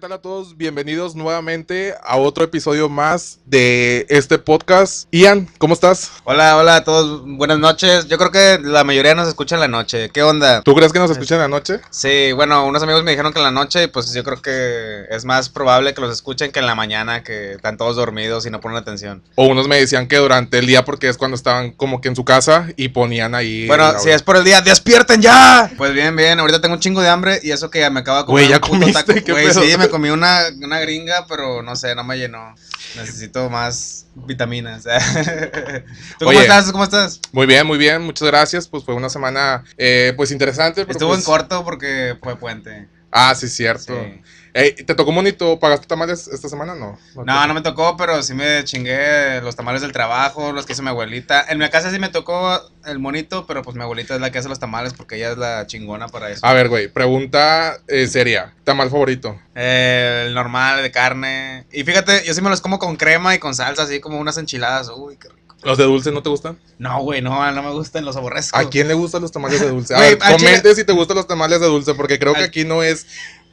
tal a todos? Bienvenidos nuevamente a otro episodio más de este podcast. Ian, ¿cómo estás? Hola, hola a todos, buenas noches. Yo creo que la mayoría nos escucha en la noche. ¿Qué onda? ¿Tú crees que nos escuchan en la noche? Sí, bueno, unos amigos me dijeron que en la noche, pues yo creo que es más probable que los escuchen que en la mañana, que están todos dormidos y no ponen atención. O unos me decían que durante el día porque es cuando estaban como que en su casa y ponían ahí... Bueno, si es por el día, ¡despierten ya! Pues bien, bien, ahorita tengo un chingo de hambre y eso que me acaba de comer Güey, ¿ya puto comiste? taco. ¿Qué Güey, sí, me comí una, una gringa, pero no sé, no me llenó. Necesito más vitaminas. ¿Tú cómo estás? ¿Cómo estás? Muy bien, muy bien, muchas gracias. Pues fue una semana eh, pues interesante. Estuvo en pues- corto porque fue puente. Ah, sí, cierto. Sí. Ey, ¿Te tocó bonito? ¿Pagaste tamales esta semana? No. No, no me tocó, pero sí me chingué los tamales del trabajo, los que hizo mi abuelita. En mi casa sí me tocó el monito, pero pues mi abuelita es la que hace los tamales porque ella es la chingona para eso. A ver, güey, pregunta eh, seria. ¿Tamal favorito? Eh, el normal de carne. Y fíjate, yo sí me los como con crema y con salsa, así como unas enchiladas. Uy, qué rico. ¿Los de dulce no te gustan? No, güey, no, no me gustan, los aborrezco. ¿A quién le gustan los tamales de dulce? A ver, comente si te gustan los tamales de dulce, porque creo que aquí no es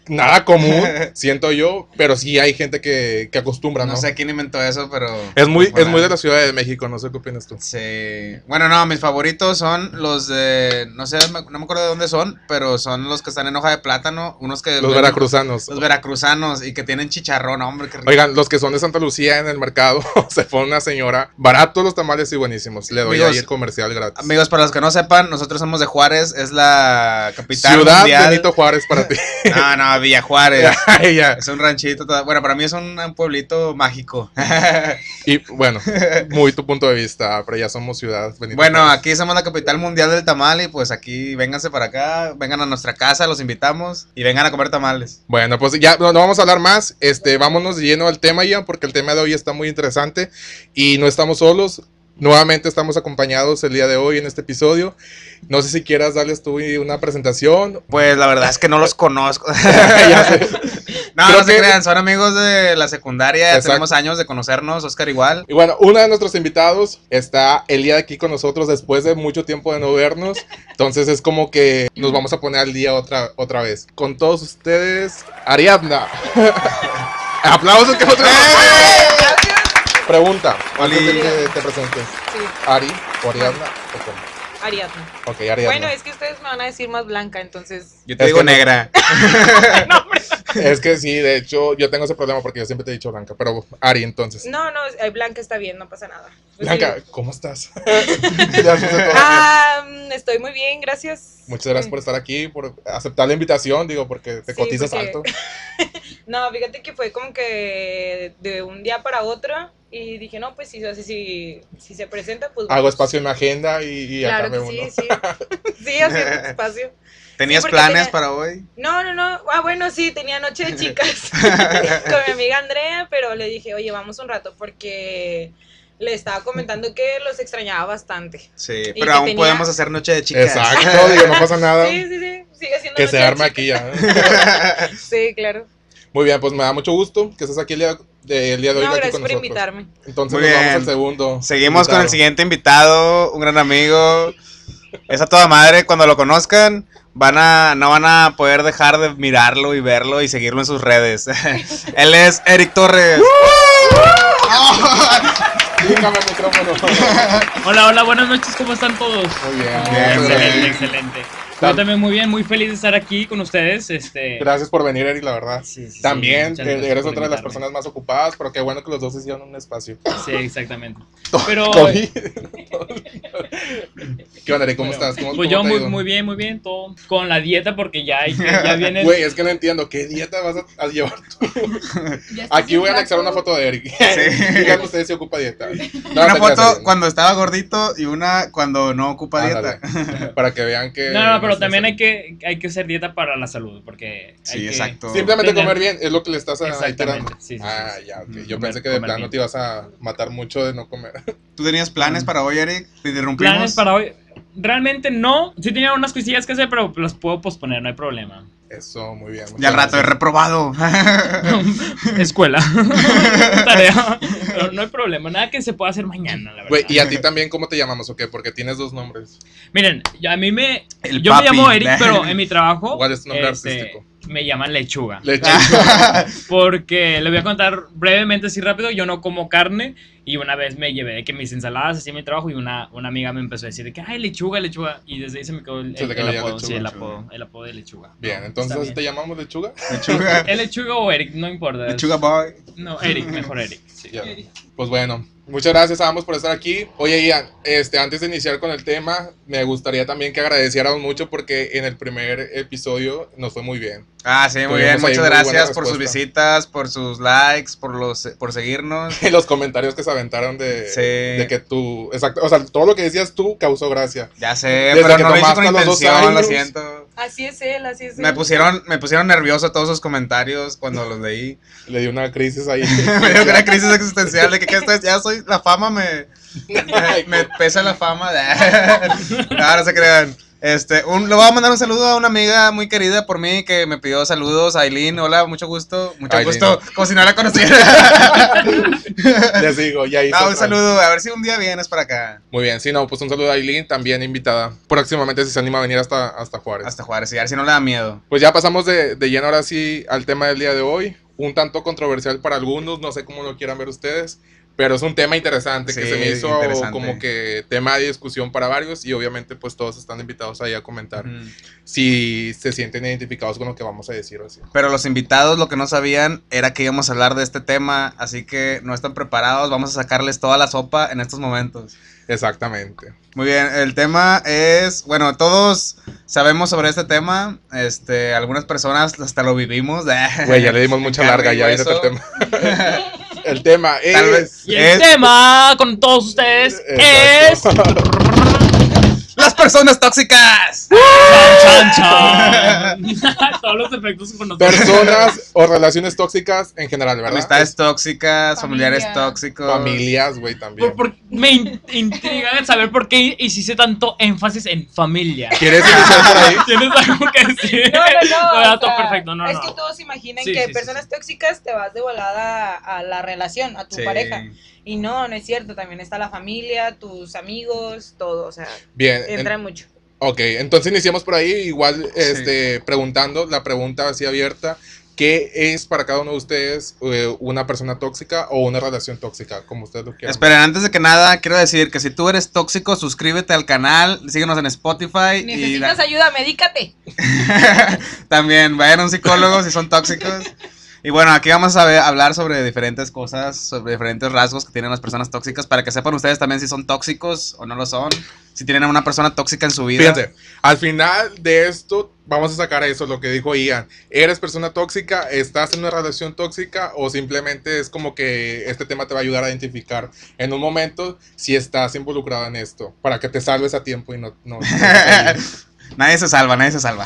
nada común, siento yo, pero sí hay gente que, que acostumbra, ¿no? No sé quién inventó eso, pero... Es muy, pues, es muy de la Ciudad de México, no sé qué opinas tú. Sí. Bueno, no, mis favoritos son los de. No sé, no me acuerdo de dónde son, pero son los que están en hoja de plátano. Unos que. Los veracruzanos. Los veracruzanos y que tienen chicharrón, hombre, qué rico. Oigan, los que son de Santa Lucía en el mercado, se fue una señora, baratos los tamales y buenísimos. Le doy Amigos, ahí el comercial gratis. Amigos, para los que no sepan, nosotros somos de Juárez, es la capital Ciudad mundial. Benito Juárez para ti. No, no, Villa Juárez. Es un ranchito. Bueno, para mí es un, un pueblito mágico. Y bueno, muy tu punto de vista, pero ya somos ciudad Benito bueno, Juárez. aquí somos la capital mundial del tamal y pues aquí vénganse para acá, vengan a nuestra casa, los invitamos y vengan a comer tamales. Bueno, pues ya no, no vamos a hablar más. Este, vámonos de lleno al tema, Ian, porque el tema de hoy está muy interesante y no estamos solos. Nuevamente estamos acompañados el día de hoy en este episodio. No sé si quieras darles tú una presentación. Pues la verdad es que no los conozco. No, Creo no se que- crean, son amigos de la secundaria, Exacto. tenemos años de conocernos, Oscar igual. Y bueno, uno de nuestros invitados está el día de aquí con nosotros después de mucho tiempo de no vernos. Entonces es como que nos vamos a poner al día otra, otra vez. Con todos ustedes, Ariadna. Aplausos que otra Pregunta, antes de que te presentes. Sí, Ari o Ariadna o cómo? Ariadna. Ok, Ariadna. Bueno, es que ustedes me van a decir más blanca, entonces. Yo te Es digo que no- negra. Es que sí, de hecho, yo tengo ese problema porque yo siempre te he dicho Blanca. Pero Ari, entonces. No, no, eh, blanca está bien, no pasa nada. Pues Blanca, sí. ¿cómo estás? Ya mm, estoy muy bien, gracias. Muchas gracias por estar aquí, por aceptar la invitación, digo, porque te Sí, cotizas porque- alto. No, fíjate que fue como que de un día para otro y dije, no, pues si, si, si, si se presenta, pues Hago espacio en mi agenda y, y Claro que uno. sí, sí. Sí, haciendo espacio. ¿Tenías planes tenía- para hoy? No, no, no. Ah, bueno, sí, tenía noche de chicas con mi amiga Andrea, pero le dije, oye, vamos un rato porque le estaba comentando que los extrañaba bastante. Sí, Y pero aún tenía- podemos hacer noche de chicas. Exacto, digo, no pasa nada. Sí, sí, sí, sigue siendo que noche se arme aquí ya. Sí, claro. Muy bien, pues me da mucho gusto que estés aquí el día de, el día de hoy No, gracias con por nosotros. invitarme. Entonces Muy nos vamos bien. al segundo. Seguimos con el siguiente invitado, un gran amigo. Es a toda madre, cuando lo conozcan, van a, no van a poder dejar de mirarlo y verlo y seguirlo en sus redes. Él es Eric Torres. Hola, hola, buenas noches, ¿cómo están todos? Muy bien. Bien. Excelente, excelente. Yo también muy bien, muy feliz de estar aquí con ustedes. Este, Gracias por venir, Eri, la verdad. Sí, sí, sí, También eres otra de las personas más ocupadas, pero qué bueno que los dos hicieron un espacio. Sí, exactamente. Pero. ¿Qué onda? ¿Cómo bueno, estás? ¿Cómo, pues cómo yo muy, muy bien, muy bien, todo con la dieta porque ya, hay, ya viene. Güey, es que no entiendo. ¿Qué dieta vas a, a llevar tú? Aquí voy a anexar una foto de Eric. Díganme ustedes si ocupa dieta. No, una foto creas, cuando estaba gordito y una cuando no ocupa dieta. Ándale. Para que vean que. No, no, pero también hay que, hay que hacer dieta para la salud porque hay Sí, que- exacto. Simplemente tener- comer bien es lo que le estás a- Exactamente, alterando. sí, sí, ah, sí. ya, ok. Mm, Yo comer- pensé que de plano bien. te ibas a matar mucho de no comer. ¿Tú tenías planes para hoy, Eric? ¿Te interrumpimos? Planes para hoy. Realmente no. Sí tenía unas cosillas que hacer, pero las puedo posponer, no hay problema. Eso, muy bien. Ya al rato he reprobado. Escuela. Tarea. Pero no hay problema. Nada que se pueda hacer mañana, la verdad. Güey, ¿y a ti también cómo te llamamos o qué? Porque tienes dos nombres. Miren, ya a mí me. El yo papi. me llamo Eric, pero en mi trabajo. ¿Cuál es tu nombre este, artístico? me llaman lechuga. Lechuga. Porque le voy a contar brevemente, así rápido. Yo no como carne. Y una vez me llevé de que mis ensaladas hacía mi trabajo. Y una, una amiga me empezó a decir de que, ay, lechuga, lechuga. Y desde ahí se me quedó el, el- el apodo. lechuga, sí, el apodo, el apodo de lechuga. Bien, No, entonces te llamamos lechuga. Lechuga. ¿El lechuga o Eric? No importa. es- Lechuga boy. No, Eric, mejor Eric. sí. Pues bueno, muchas gracias a ambos por estar aquí. Oye, Ian, este, antes de iniciar con el tema, me gustaría también que agradeciéramos mucho porque en el primer episodio nos fue muy bien. Ah, sí, muy bien. Muchas gracias por sus visitas, por sus likes, por los por seguirnos. En los comentarios que se aventaron de, Sí. de que tú, exacto, o sea, todo lo que decías tú causó gracia. Ya sé, Desde pero que no lo hice con intención, lo siento. Así es él, así es él. Me pusieron, me pusieron nervioso todos esos comentarios cuando los leí. Le dio una crisis ahí. me dio una crisis existencial de que, ¿qué esto es? ya soy, la fama me, me, me pesa la fama. no, no se crean. Este, un, le voy a mandar un saludo a una amiga muy querida por mí que me pidió saludos, Aileen, hola, mucho gusto, mucho Aileen. gusto, como si no la conociera. Les digo, ya hizo no, un otra. saludo, a ver si un día vienes para acá, Muy bien, sí, no, pues un saludo a Aileen, también invitada. Próximamente si se anima a venir hasta, hasta Juárez. hasta Juárez, y a ver si no le da miedo. Pues ya pasamos de, de lleno ahora sí al tema del día de hoy. Un tanto controversial para algunos, no sé cómo lo quieran ver ustedes, pero es un tema interesante que Sí, se me hizo como que tema de discusión para varios y obviamente pues todos están invitados ahí a comentar Ujú. si se sienten identificados con lo que vamos a decir o así. Pero los invitados lo que no sabían era que íbamos a hablar de este tema, así que no están preparados, vamos a sacarles toda la sopa en estos momentos. Exactamente. Muy bien, el tema es, bueno, todos sabemos sobre este tema, este, algunas personas hasta lo vivimos. Güey, ya le dimos mucha larga, ya el hueso. tema. el tema Tal es... vez- Y el Es- tema con todos ustedes es. ¡Las personas tóxicas! Chan, chan, chan. Todos los efectos con nosotros. Personas o relaciones tóxicas en general, ¿verdad? Amistades tóxicas, familiares Familia. tóxicos. Familias, güey, también. Por- por- me in- intriga saber por qué hiciste tanto énfasis en familia. ¿Quieres iniciar por ahí? ¿Tienes algo que decir? No, no, no. Ah, o todo sea, perfecto, no, es no. que todos imaginan Sí, que sí, sí, personas tóxicas te vas de volada a la relación, a tu Sí. pareja. Y no, no es cierto. También está la familia, tus amigos, todo. O sea, Bien, en- entra mucho. Ok, entonces iniciamos por ahí, igual este, preguntando la pregunta así abierta. ¿Qué es para cada uno de ustedes eh, una persona tóxica o una relación tóxica? Como ustedes lo quieran. Esperen, antes de que nada, quiero decir que si tú eres tóxico, suscríbete al canal, síguenos en Spotify y Necesitas ayuda, medícate. también vayan a un psicólogo si son tóxicos. Y bueno, aquí vamos a ver- hablar sobre diferentes cosas, sobre diferentes rasgos que tienen las personas tóxicas, para que sepan ustedes también si son tóxicos o no lo son, si tienen a una persona tóxica en su vida. Fíjense, al final de esto vamos a sacar eso, lo que dijo Ian. ¿Eres persona tóxica? ¿Estás en una relación tóxica? ¿O simplemente es como que este tema te va a ayudar a identificar en un momento si estás involucrado en esto? Para que te salves a tiempo y no... no, no nadie se salva, nadie se salva.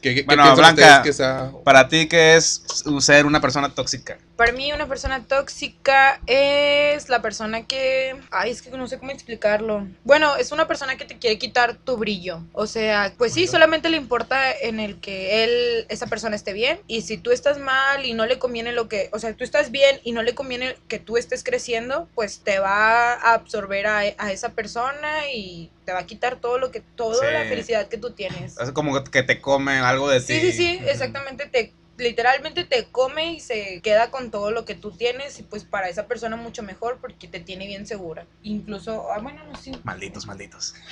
¿Qué, qué- qué Bueno, piensan Blanca. ustedes que sea Para ti, ¿qué es ser una persona tóxica? Para mí una persona tóxica es la persona que... Ay, es que no sé cómo explicarlo. Bueno, es una persona que te quiere quitar tu brillo. O sea, pues sí, solamente le importa en el que él, esa persona esté bien. Y si tú estás mal y no le conviene lo que... O sea, tú estás bien y no le conviene que tú estés creciendo, pues te va a absorber a, a esa persona y te va a quitar todo lo que... Toda Sí. la felicidad que tú tienes. Es como que te come algo de ti. Sí, sí, sí, exactamente. Te, literalmente te come y se queda con todo lo que tú tienes y pues para esa persona mucho mejor porque te tiene bien segura. Incluso, ah, bueno, no sé. Malditos, malditos.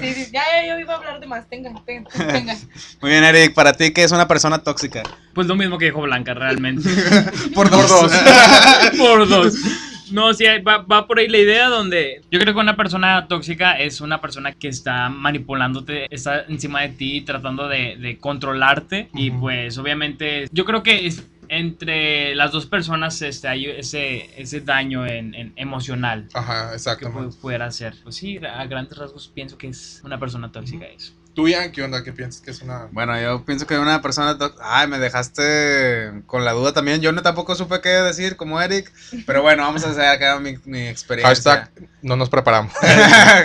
Sí, sí, ya, ya, yo iba a hablar de más. Tenga, tenga, tenga. Muy bien, Eric, para ti, ¿qué es una persona tóxica? Pues lo mismo que dijo Blanca, realmente. Por dos. por dos. No, sí, va, va por ahí la idea donde yo creo que una persona tóxica es una persona que está manipulándote, está encima de ti, tratando de, de controlarte y pues obviamente yo creo que es- entre las dos personas este, hay ese, ese daño en, en emocional Ajá, que pudiera ser. Pues sí, a grandes rasgos pienso que es una persona tóxica eso. ¿Tú, Ian, qué onda? ¿Qué piensas que es una...? Bueno, yo pienso que una persona. Ay, me dejaste con la duda también. Yo no tampoco supe qué decir como Eric. Pero bueno, vamos a hacer acá mi, mi experiencia. Hashtag, no nos preparamos.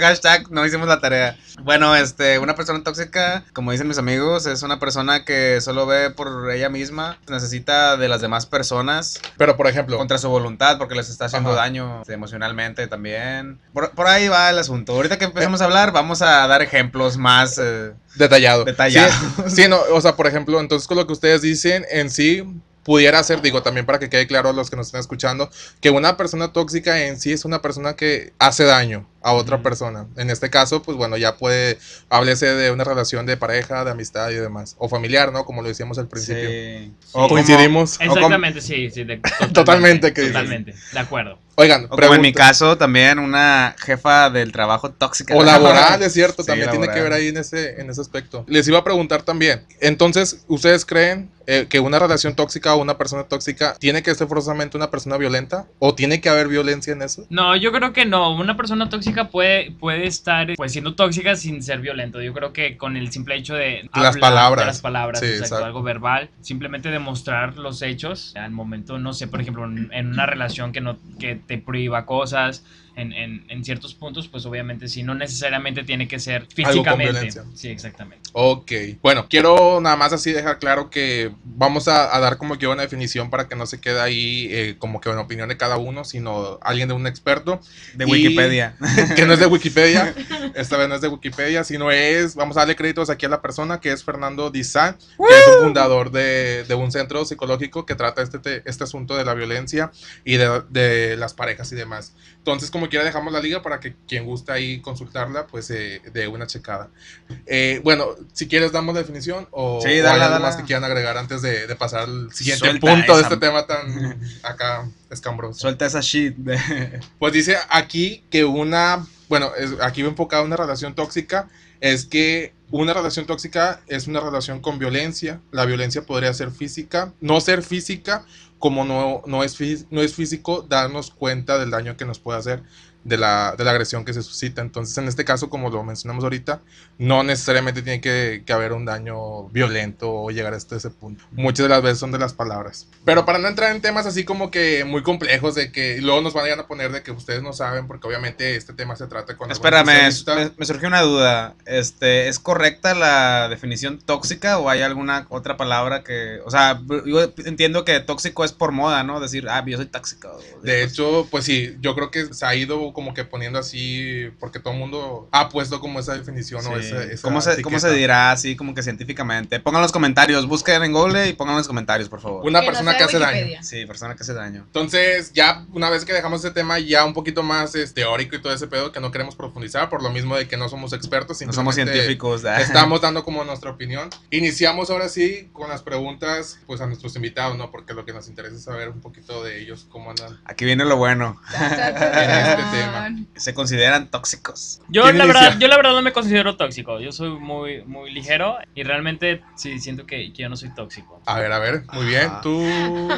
Hashtag, no hicimos la tarea. Bueno, este, una persona tóxica, como dicen mis amigos, es una persona que solo ve por ella misma, necesita de las demás personas Pero, por ejemplo, contra su voluntad porque les está haciendo Ajá. daño este, emocionalmente también. Por, por ahí va el asunto. Ahorita que empecemos a hablar, vamos a dar ejemplos más eh, eh, Detallado. Detallado. Sí, sí, no, o sea, por ejemplo, entonces con lo que ustedes dicen en sí pudiera ser, digo, también para que quede claro a los que nos están escuchando, que una persona tóxica en sí es una persona que hace daño a otra persona. En este caso, pues bueno, ya puede, háblese de una relación de pareja, de amistad y demás, o familiar, ¿no? Como lo decíamos al principio. sí. O como- Coincidimos. como- Exactamente, sí, sí. de- totalmente, Totalmente, ¿qué dices? Totalmente, de acuerdo. Oigan, O como en mi caso, también una jefa del trabajo tóxica. O laboral, es cierto, Sí, también tiene que ver ahí en ese, en ese aspecto. Les iba a preguntar también, entonces, ¿ustedes creen eh, que una relación tóxica o una persona tóxica tiene que ser forzosamente una persona violenta? ¿O tiene que haber violencia en eso? No, yo creo que no. Una persona tóxica puede, puede estar pues siendo tóxica sin ser violento. Yo creo que con el simple hecho de Las palabras. de las palabras, Sí, exacto, exacto. algo verbal, simplemente demostrar los hechos. Al momento, no sé, por ejemplo, en, en una relación que no que te prohíba cosas. En, en, en ciertos puntos, pues obviamente sí, no necesariamente tiene que ser con físicamente. violencia. Sí, exactamente. Ok, bueno, quiero nada más así dejar claro que vamos a, a dar como que una definición para que no se quede ahí eh, como que una opinión de cada uno, sino alguien de un experto, De Y- Wikipedia. que no es de Wikipedia, esta vez no es de Wikipedia, sino es, vamos a darle créditos aquí a la persona que es Fernando Dizan, que es un fundador de, de un centro psicológico que trata este, te- este asunto de la violencia y de, de las parejas y demás. Entonces, como quiera, dejamos la liga para que quien gusta ahí consultarla, pues eh, dé una checada. Eh, bueno, si quieres, damos la definición o, Sí, o dale, hay algo dale. más que quieran agregar antes de, de pasar al siguiente Suelta punto de esa- este tema tan acá escambroso. Suelta esa shit. de- Pues dice aquí que una, bueno, es- aquí va enfocada una relación tóxica, es que una relación tóxica es una relación con violencia. La violencia podría ser física, no ser física, como no, no, es, no es físico, darnos cuenta del daño que nos puede hacer, de la, de la agresión que se suscita. Entonces, en este caso, como lo mencionamos ahorita, no necesariamente tiene que, que haber un daño violento o llegar hasta ese punto. Muchas de las veces son de las palabras. Pero para no entrar en temas así como que muy complejos, de que luego nos van a ir a poner de que ustedes no saben, porque obviamente este tema se trata con... Espérame, me, me surgió una duda. Este, ¿Es correcta la definición tóxica o hay alguna otra palabra que... O sea, yo entiendo que tóxico es por moda, ¿no? Decir, ah, yo soy tóxico. De hecho, pues sí, yo creo que se ha ido como que poniendo así, porque todo el mundo ha puesto como esa definición o Sí. esa, esa ¿Cómo, se, ¿Cómo se dirá así como que científicamente? Pongan los comentarios, busquen en Google y pongan los comentarios, por favor. Una Que no persona sea que hace daño. Wikipedia. Sí, persona que hace daño. Entonces, ya una vez que dejamos ese tema ya un poquito más es, teórico y todo ese pedo que no queremos profundizar, por lo mismo de que no somos expertos, No somos científicos. Estamos dando como nuestra opinión. Iniciamos ahora sí con las preguntas pues a nuestros invitados, ¿no? Porque lo que nos interesa es saber un poquito de ellos, cómo andan. Aquí viene lo bueno. En este tan. Tema. Se consideran tóxicos. Yo ¿Quién la, verdad, yo la verdad no me considero tóxico. Yo soy muy, muy ligero y realmente sí siento que, que yo no soy tóxico. A ver, a ver, muy bien. Ajá. ¿Tú,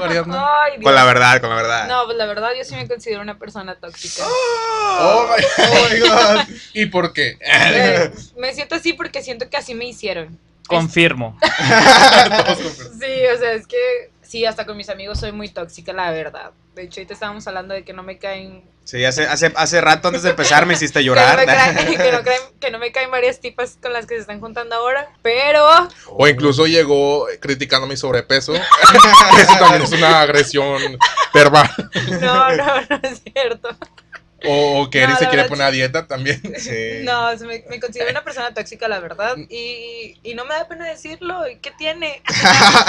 Ariadna? Ay. Con la verdad, con la verdad. No, pues la verdad yo sí me considero una persona tóxica. Oh my, oh my God. ¿Y por qué? Eh, me siento así porque siento que así me hicieron. Confirmo. Sí, o sea, es que sí, hasta con mis amigos soy muy tóxica, la verdad. De hecho, ahorita estábamos hablando de que no me caen. Sí, hace, hace, hace rato antes de empezar me hiciste Que no, llorar. me caen, que, no caen- que no me caen varias tipas con las que se están juntando ahora. Pero. O incluso llegó criticando mi sobrepeso. Eso también es una agresión verbal. No, no, no es cierto. O, o que No, Eri se quiere poner a dieta también. Sí. No, me, me considero una persona tóxica, la verdad. Y, y no me da pena decirlo. ¿y ¿Qué tiene?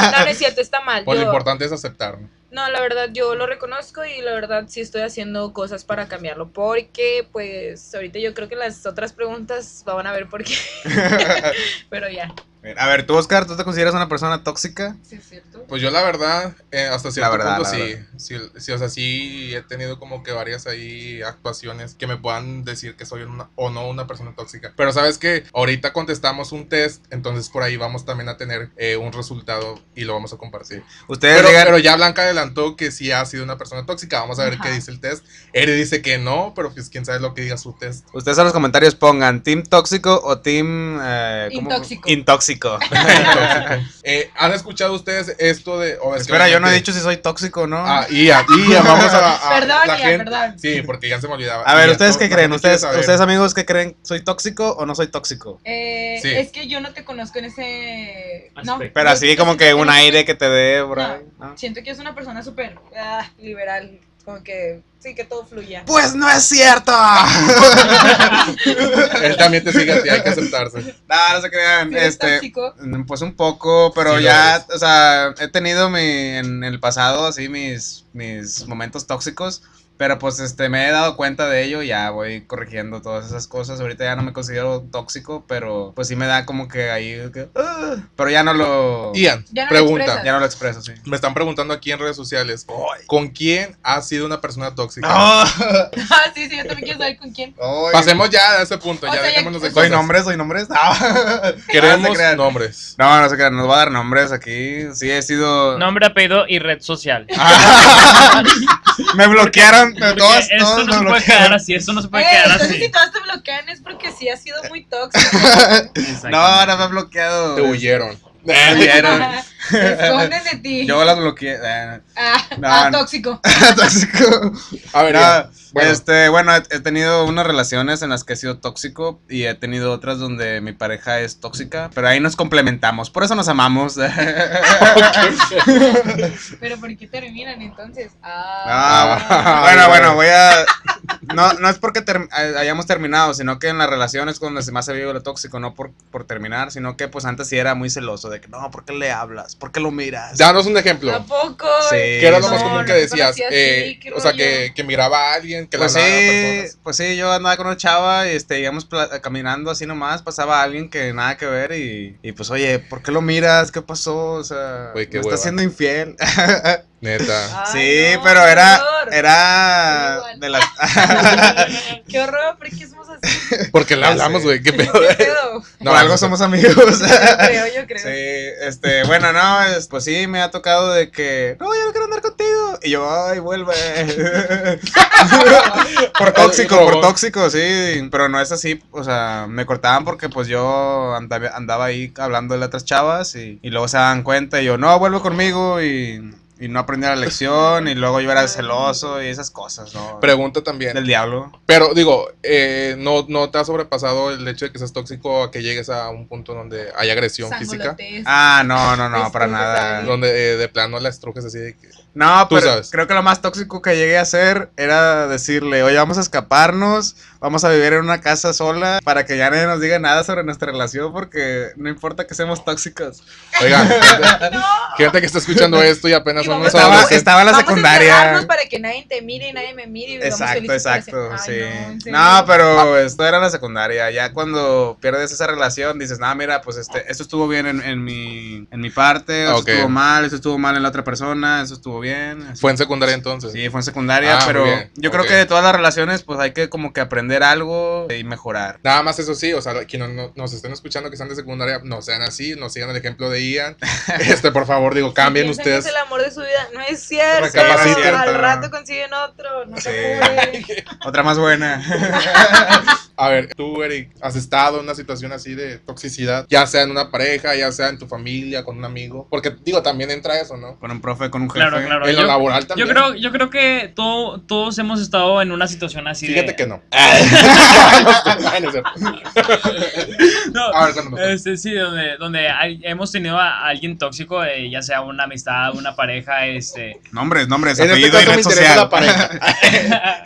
No, no es cierto, está mal. Pues lo importante es aceptarlo. No, la verdad yo lo reconozco y la verdad sí estoy haciendo cosas para cambiarlo. Porque, pues, ahorita yo creo que las otras preguntas van a ver por qué. Pero ya. A ver, tú, Oscar, ¿tú te consideras una persona tóxica? Sí, es cierto. Pues yo la verdad, eh, hasta cierto verdad, punto la sí, verdad. sí, sí, o sea, sí he tenido como que varias ahí actuaciones que me puedan decir que soy una, o no una persona tóxica. Pero sabes que ahorita contestamos un test, entonces por ahí vamos también a tener eh, un resultado y lo vamos a compartir. Ustedes Pero, ya Blanca adelantó que sí ha sido una persona tóxica, vamos a ver Ajá. qué dice el test. Eri dice que no, pero pues quién sabe lo que diga su test. Ustedes en los comentarios pongan team tóxico o team eh, ¿cómo? Intóxico. intóxico. Eh, ¿Han escuchado ustedes esto de... o es que Espera, yo no he dicho si soy tóxico o no. Ah, Ia, Ia, vamos a... a- Perdón, la Ia, gente- perdón. Sí, porque ya se me olvidaba. a ver, Ia, ¿ustedes qué creen? ¿Ustedes, ustedes amigos qué creen? ¿Soy tóxico o no soy tóxico? Eh, Sí. Es que yo no te conozco en ese... No. Pero así como que un aire que te dé No. ahí, ¿no? Siento que es una persona súper ah, liberal. Como que sí, que todo fluya. Pues no es cierto. El también te sigue a ti, hay que aceptarse. No, no se crean. ¿Sí Este, tóxico? mm, pues un poco, pero Sí ya, o sea, he tenido mi, en el pasado así mis, mis momentos tóxicos. Pero pues este me he dado cuenta de ello y ya voy corrigiendo todas esas cosas. Ahorita ya no me considero tóxico, pero pues sí me da como que ahí. que, ah, pero ya no lo. Ian, Ya no pregunta. Ya no lo expreso, sí. Me están preguntando aquí en redes sociales, ¿con quién has sido una persona tóxica? Ah, sí, sí, yo también quiero saber con quién. Pasemos ya a ese punto, O ya sea, ya- dejémonos de ¿Doy cosas. nombres? ¿Doy nombres? No. No Queremos crean. nombres. No, no se crean, nos va a dar nombres aquí. Sí, he sido. Nombre, apellido y red social. me bloquearon. Porque todos, esto todos no se puede bloquearon. quedar así, esto no se puede Eh, quedar entonces así. si todos te bloquean es porque sí has sido muy tóxico. No, no me ha bloqueado. Te huyeron. Me huyeron. Esconden de ti. Yo las bloqueé. eh, Ah, No, ah, no. tóxico. tóxico. A ver, Ian, bueno, Este, bueno, he, he tenido unas relaciones en las que he sido tóxico y he tenido otras donde mi pareja es tóxica, pero ahí nos complementamos, por eso nos amamos. Pero ¿por qué terminan entonces? Ah. Ah, bueno, bueno, voy a... No, no es porque ter- hay- hayamos terminado, sino que en las relaciones cuando se más se vive lo tóxico, no por, por terminar, sino que pues antes sí era muy celoso de que no, ¿por qué le hablas? ¿Por qué lo miras? danos un ejemplo. Tampoco. Sí. ¿Qué era lo más común no que decías? así, Eh, o sea, que, que miraba a alguien, que pues le hablaba a sí, pues sí, yo andaba con una chava y este, íbamos caminando así nomás, pasaba alguien que nada que ver y, y pues oye, ¿por qué lo miras? ¿Qué pasó? O sea, qué me estás siendo infiel. Neta. Ay, sí, no, pero era, horror. era Igual. de las... Qué horror, ¿por qué somos así? Porque le hablamos, güey. ¿Qué pedo? ¿Qué pedo? No, Por algo somos amigos. Yo creo, yo creo. Sí, este, bueno, no, es- pues sí, me ha tocado de que, no, yo no quiero andar contigo. Y yo, ay, vuelve. por tóxico, por tóxico, sí, pero no es así, o sea, me cortaban porque pues yo andaba, andaba ahí hablando de otras chavas y, y luego se dan cuenta y yo, no, vuelve conmigo y, y no aprendí la lección y luego yo era celoso y esas cosas, ¿no? Pregunta también. Del diablo. Pero digo, eh, no, no te ha sobrepasado el hecho de que seas tóxico a que llegues a un punto donde hay agresión física. Ah, no, no, no, para Estuvo nada. Donde eh, de plano la estrujes así de que. No, pero sabes. creo que lo más tóxico que llegué a hacer era decirle, oye, vamos a escaparnos, vamos a vivir en una casa sola para que ya nadie nos diga nada sobre nuestra relación porque no importa que seamos tóxicos. Oigan, gente, gente que está escuchando esto y apenas Y vamos a- Estaba, estaba en la Vamos a secundaria. para que nadie te mire y nadie me mire y Exacto, exacto, sí. Ay, no. No, pero esto era la secundaria. Ya cuando pierdes esa relación, dices, no, mira, pues este, esto estuvo bien en, en mi, en mi parte, esto Ok. estuvo mal, esto estuvo mal en la otra persona, eso estuvo bien. así. Fue en secundaria entonces. Sí, fue en secundaria, Ah, pero yo creo que de todas las relaciones, pues hay que como que aprender algo y mejorar. Nada más eso sí, o sea, quienes no- nos estén escuchando que están de secundaria, no sean así, no sigan el ejemplo de Ian. Este, por favor, digo, cambien ustedes. Es el amor de su vida. No es cierto. Recapaciten. Al rato consiguen otro. No Sí. se. Otra más buena. A ver, tú, Eric, has estado en una situación así de toxicidad, ya sea en una pareja, ya sea en tu familia, con un amigo. Porque, digo, también entra eso, ¿no? con un profe, con un jefe. Claro, claro. En lo Yo- laboral también. Yo creo, yo creo que todo- todos hemos estado en una situación así Fíjate de... que no. No este, sí, donde, donde hay- hemos tenido a alguien tóxico, eh, ya sea una amistad, una pareja, este... Nombres, nombres, En este apellido y caso me red interesa social. la pareja.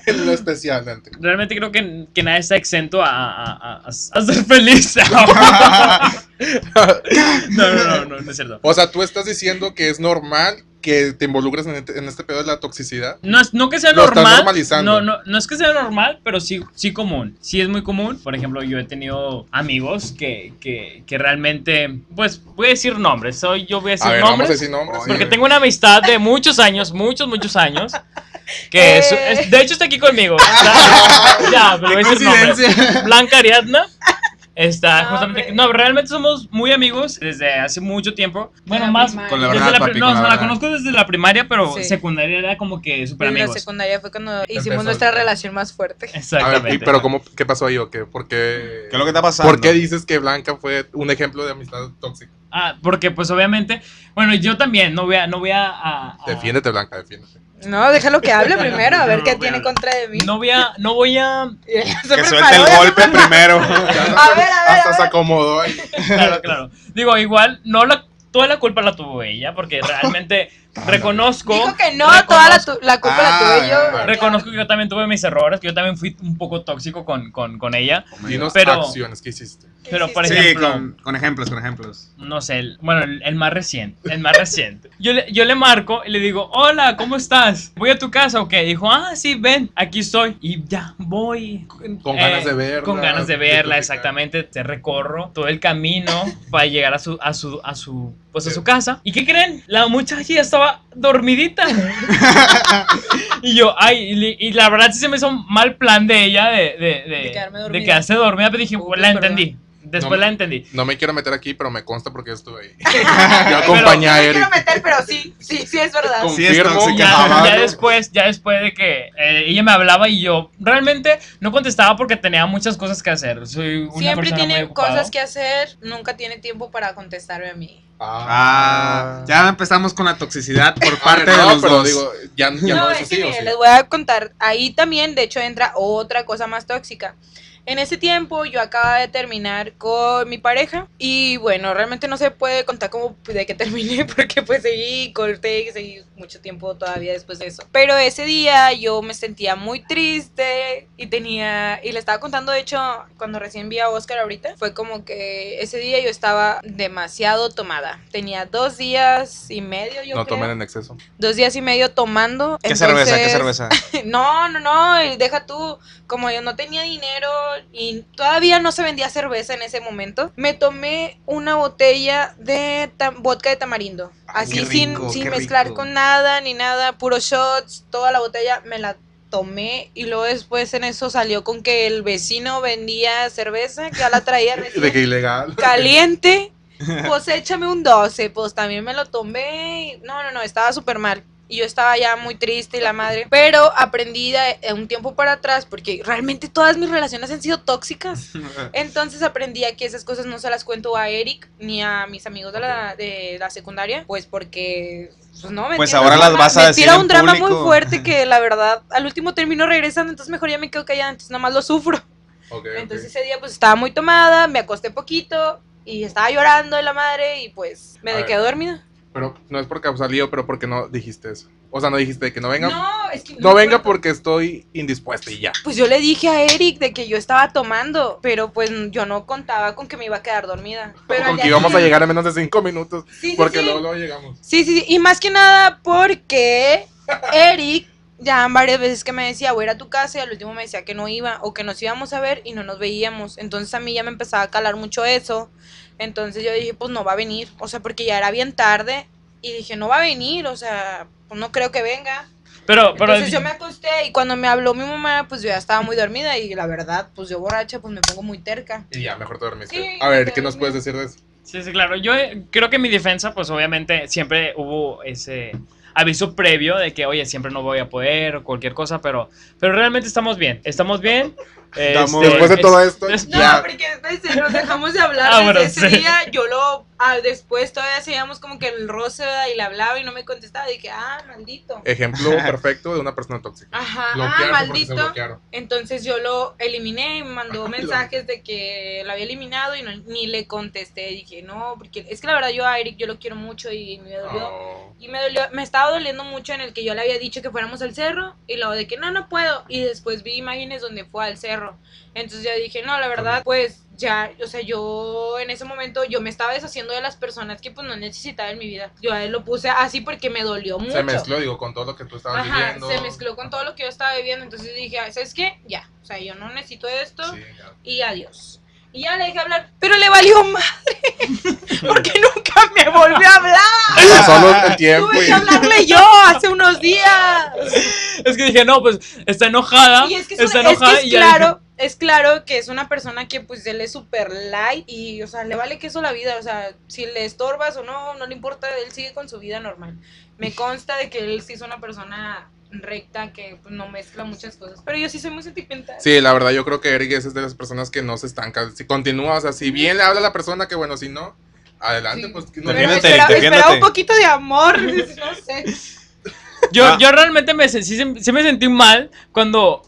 En lo especialmente. Realmente creo que, que nadie está exento a, a, a- a- a ser feliz. no, no, no, no, no es cierto. O sea, tú estás diciendo que es normal que te involucres en este, en este pedo de la toxicidad. No, es, no que sea Lo normal. normalizando. No, no, no es que sea normal, pero sí, sí común. Sí es muy común. Por ejemplo, yo he tenido amigos que, que, que realmente, pues, voy a decir nombres. Soy, yo voy a decir A ver, vamos a nombres. decir nombres. Oye. Porque tengo una amistad de muchos años, muchos, muchos años. Que es, Eh. es- de hecho está aquí conmigo. Ya, pero voy a decir nombres. Blanca Ariadna. Está No, justamente. hombre. No, realmente somos muy amigos desde hace mucho tiempo. Bueno, la más. Con la desde verdad, la pri- papi, no, con la conozco desde la primaria, pero Sí. secundaria era como que súper Desde la amigos. secundaria fue cuando hicimos Empezó. nuestra relación más fuerte. A ver, Exactamente. y- pero ¿cómo, ¿qué pasó ahí o qué? ¿Por qué? ¿Qué es lo que está pasando? ¿Por qué dices que Blanca fue un ejemplo de amistad tóxica? Ah, porque pues obviamente, bueno, yo también no voy a, no voy a, a- a- Defiéndete, Blanca, defiéndete. No, déjalo que hable primero, a ver No, qué no, tiene contra de mí. no voy a, no voy a, Se Que preparó, suelte el golpe primero. A ver, a ver, Hasta a se acomodó claro, claro. Digo, igual, no la, toda la culpa la tuvo ella, porque realmente reconozco. Dijo que no, toda la, tu- la culpa la tuve yo. Ah, Reconozco que yo también tuve mis errores, que yo también fui un poco tóxico con, con, con ella. Dinos Pero- acciones que hiciste. Pero, por Sí, ejemplo, con, con ejemplos, con ejemplos. no sé, el- bueno, el, el más reciente, el más reciente. Yo le, yo le marco y le digo, hola, ¿cómo estás? ¿Voy a tu casa o qué? Dijo, ah, sí, ven, aquí estoy. Y ya, voy. Eh, Con ganas de verla, Con ganas de verla, exactamente. Te recorro todo el camino para llegar a su, a su, a su, pues a su casa. ¿Y qué creen? La muchacha ya estaba dormidita. y yo, ay, y, la verdad sí se me hizo un mal plan de ella de, de, de, De quedarme de quedarse dormida, pero dije, Uy, pues, la perdón. entendí. Después No, la entendí. No me quiero meter aquí, pero me consta porque estuve ahí. Yo acompañé No a me Eric. quiero meter, pero sí, sí, sí es verdad. Sí Confirmo. tóxica. Ya, ya no. después, ya después de que eh, ella me hablaba y yo realmente no contestaba porque tenía muchas cosas que hacer. Soy una Siempre tiene cosas que hacer, nunca tiene tiempo para contestarme a mí. Ah, ya empezamos con la toxicidad por A parte ver, de los pero dos. digo, ya, ya no, no, es así, les voy a contar. Ahí también, de hecho, entra otra cosa más tóxica. En ese tiempo yo acababa de terminar con mi pareja y bueno, realmente no se puede contar cómo de que terminé porque pues seguí, corté y seguí mucho tiempo todavía después de eso. Pero ese día yo me sentía muy triste y tenía, y le estaba contando de hecho cuando recién vi a Oscar ahorita, fue como que ese día yo estaba demasiado tomada. Tenía dos días y medio yo No creo. tomen en exceso. Dos días y medio tomando. ¿Qué cerveza? ¿Qué entonces- cerveza? no, no, no, deja tú, como yo no tenía dinero y todavía no se vendía cerveza en ese momento, me tomé una botella de vodka de tamarindo. Así sin, sin mezclar rico. con nada ni nada, puros shots, toda la botella me la tomé y luego después en eso salió con que el vecino vendía cerveza, que ya la traía recién De que ilegal. caliente. Pues échame un 12, pues también me lo tomé. No, no, no, estaba súper mal. Y yo estaba ya muy triste y la madre. Pero aprendí de, de un tiempo para atrás, porque realmente todas mis relaciones han sido tóxicas. Entonces aprendí a que esas cosas no se las cuento a Eric ni a mis amigos de la, de la secundaria, pues porque... Pues, no, me Pues ahora un las drama- vas a me decir tira un drama muy fuerte que la verdad al último termino regresando, entonces mejor ya me quedo callada, entonces nada más lo sufro. Entonces ese día pues estaba muy tomada, me acosté poquito y estaba llorando de la madre y pues me quedé dormida. Pero no es por causar lío, pero porque no dijiste eso. O sea, no dijiste que no venga. No, No, es que me venga acuerdo. porque estoy indispuesta y ya. Pues yo le dije a Eric de que yo estaba tomando, pero pues yo no contaba con que me iba a quedar dormida. Pero Con que íbamos a llegar en menos de cinco minutos. Sí, sí, Porque sí. luego, luego llegamos. Sí, sí, sí, y más que nada porque Eric ya varias veces que me decía voy a ir a tu casa y al último me decía que no iba o que nos íbamos a ver y no nos veíamos. Entonces a mí ya me empezaba a calar mucho eso. Entonces yo dije, pues no va a venir, o sea, porque ya era bien tarde y dije, no va a venir, o sea, pues no creo que venga. Pero, pero Entonces yo me acosté y cuando me habló mi mamá, pues yo ya estaba muy dormida y la verdad, pues yo borracha, pues me pongo muy terca. Y ya, mejor te dormiste. Sí, a ver, ¿qué nos puedes decir de eso? Sí, sí, claro. Yo eh, creo que en mi defensa, pues obviamente siempre hubo ese aviso previo de que, oye, siempre no voy a poder o cualquier cosa, pero, pero realmente estamos bien. Estamos bien. Estamos- Este, Después de todo esto, es- No, ya. porque espérense, nos dejamos de hablar Ah, desde bueno, ese sí. día. Yo lo. ah, después todavía seguíamos como que el roce y le hablaba y no me contestaba. Dije, ah, maldito. Ejemplo perfecto de una persona tóxica. Ajá, ah, maldito. Entonces yo lo eliminé y me mandó mensajes de que lo había eliminado y no- ni le contesté. Dije, no, porque es que la verdad yo a Eric yo lo quiero mucho y me dolió. Oh. Y me dolió, me estaba doliendo mucho en el que yo le había dicho que fuéramos al cerro y luego de que no, no puedo. Y después vi imágenes donde fue al cerro. Entonces ya dije, no, la verdad, pues ya, o sea, yo en ese momento yo me estaba deshaciendo de las personas que pues no necesitaba en mi vida. Yo a él lo puse así porque me dolió mucho. Se mezcló, digo, con todo lo que tú estabas Ajá, viviendo. se mezcló con todo lo que yo estaba viviendo. Entonces dije, "Ah, ¿sabes qué? Ya, o sea, yo no necesito esto Sí, y adiós. Y ya le dejé hablar, pero le valió madre. Porque nunca me volvió a hablar. Pasó lo- el tiempo Tuve y que hablarle yo hace unos días. Es que dije, no, pues está enojada. Y es que es, está una- es que es y claro, es claro que es una persona que pues él es súper light y, o sea, le vale que eso la vida, o sea, si le estorbas o no, no le importa, él sigue con su vida normal. Me consta de que él sí es una persona recta que pues, no mezcla muchas cosas, pero yo sí soy muy sentimental. Sí, la verdad, yo creo que Eric es de las personas que no se estanca. Si continúa, o sea, si bien le habla a la persona, que bueno, si no, adelante, Sí. pues. no- Defiéndete, espera- Eric, esperaba un defiéndete. poquito de amor, no sé. Yo, Ah. yo realmente me, sí, sí me sentí mal cuando,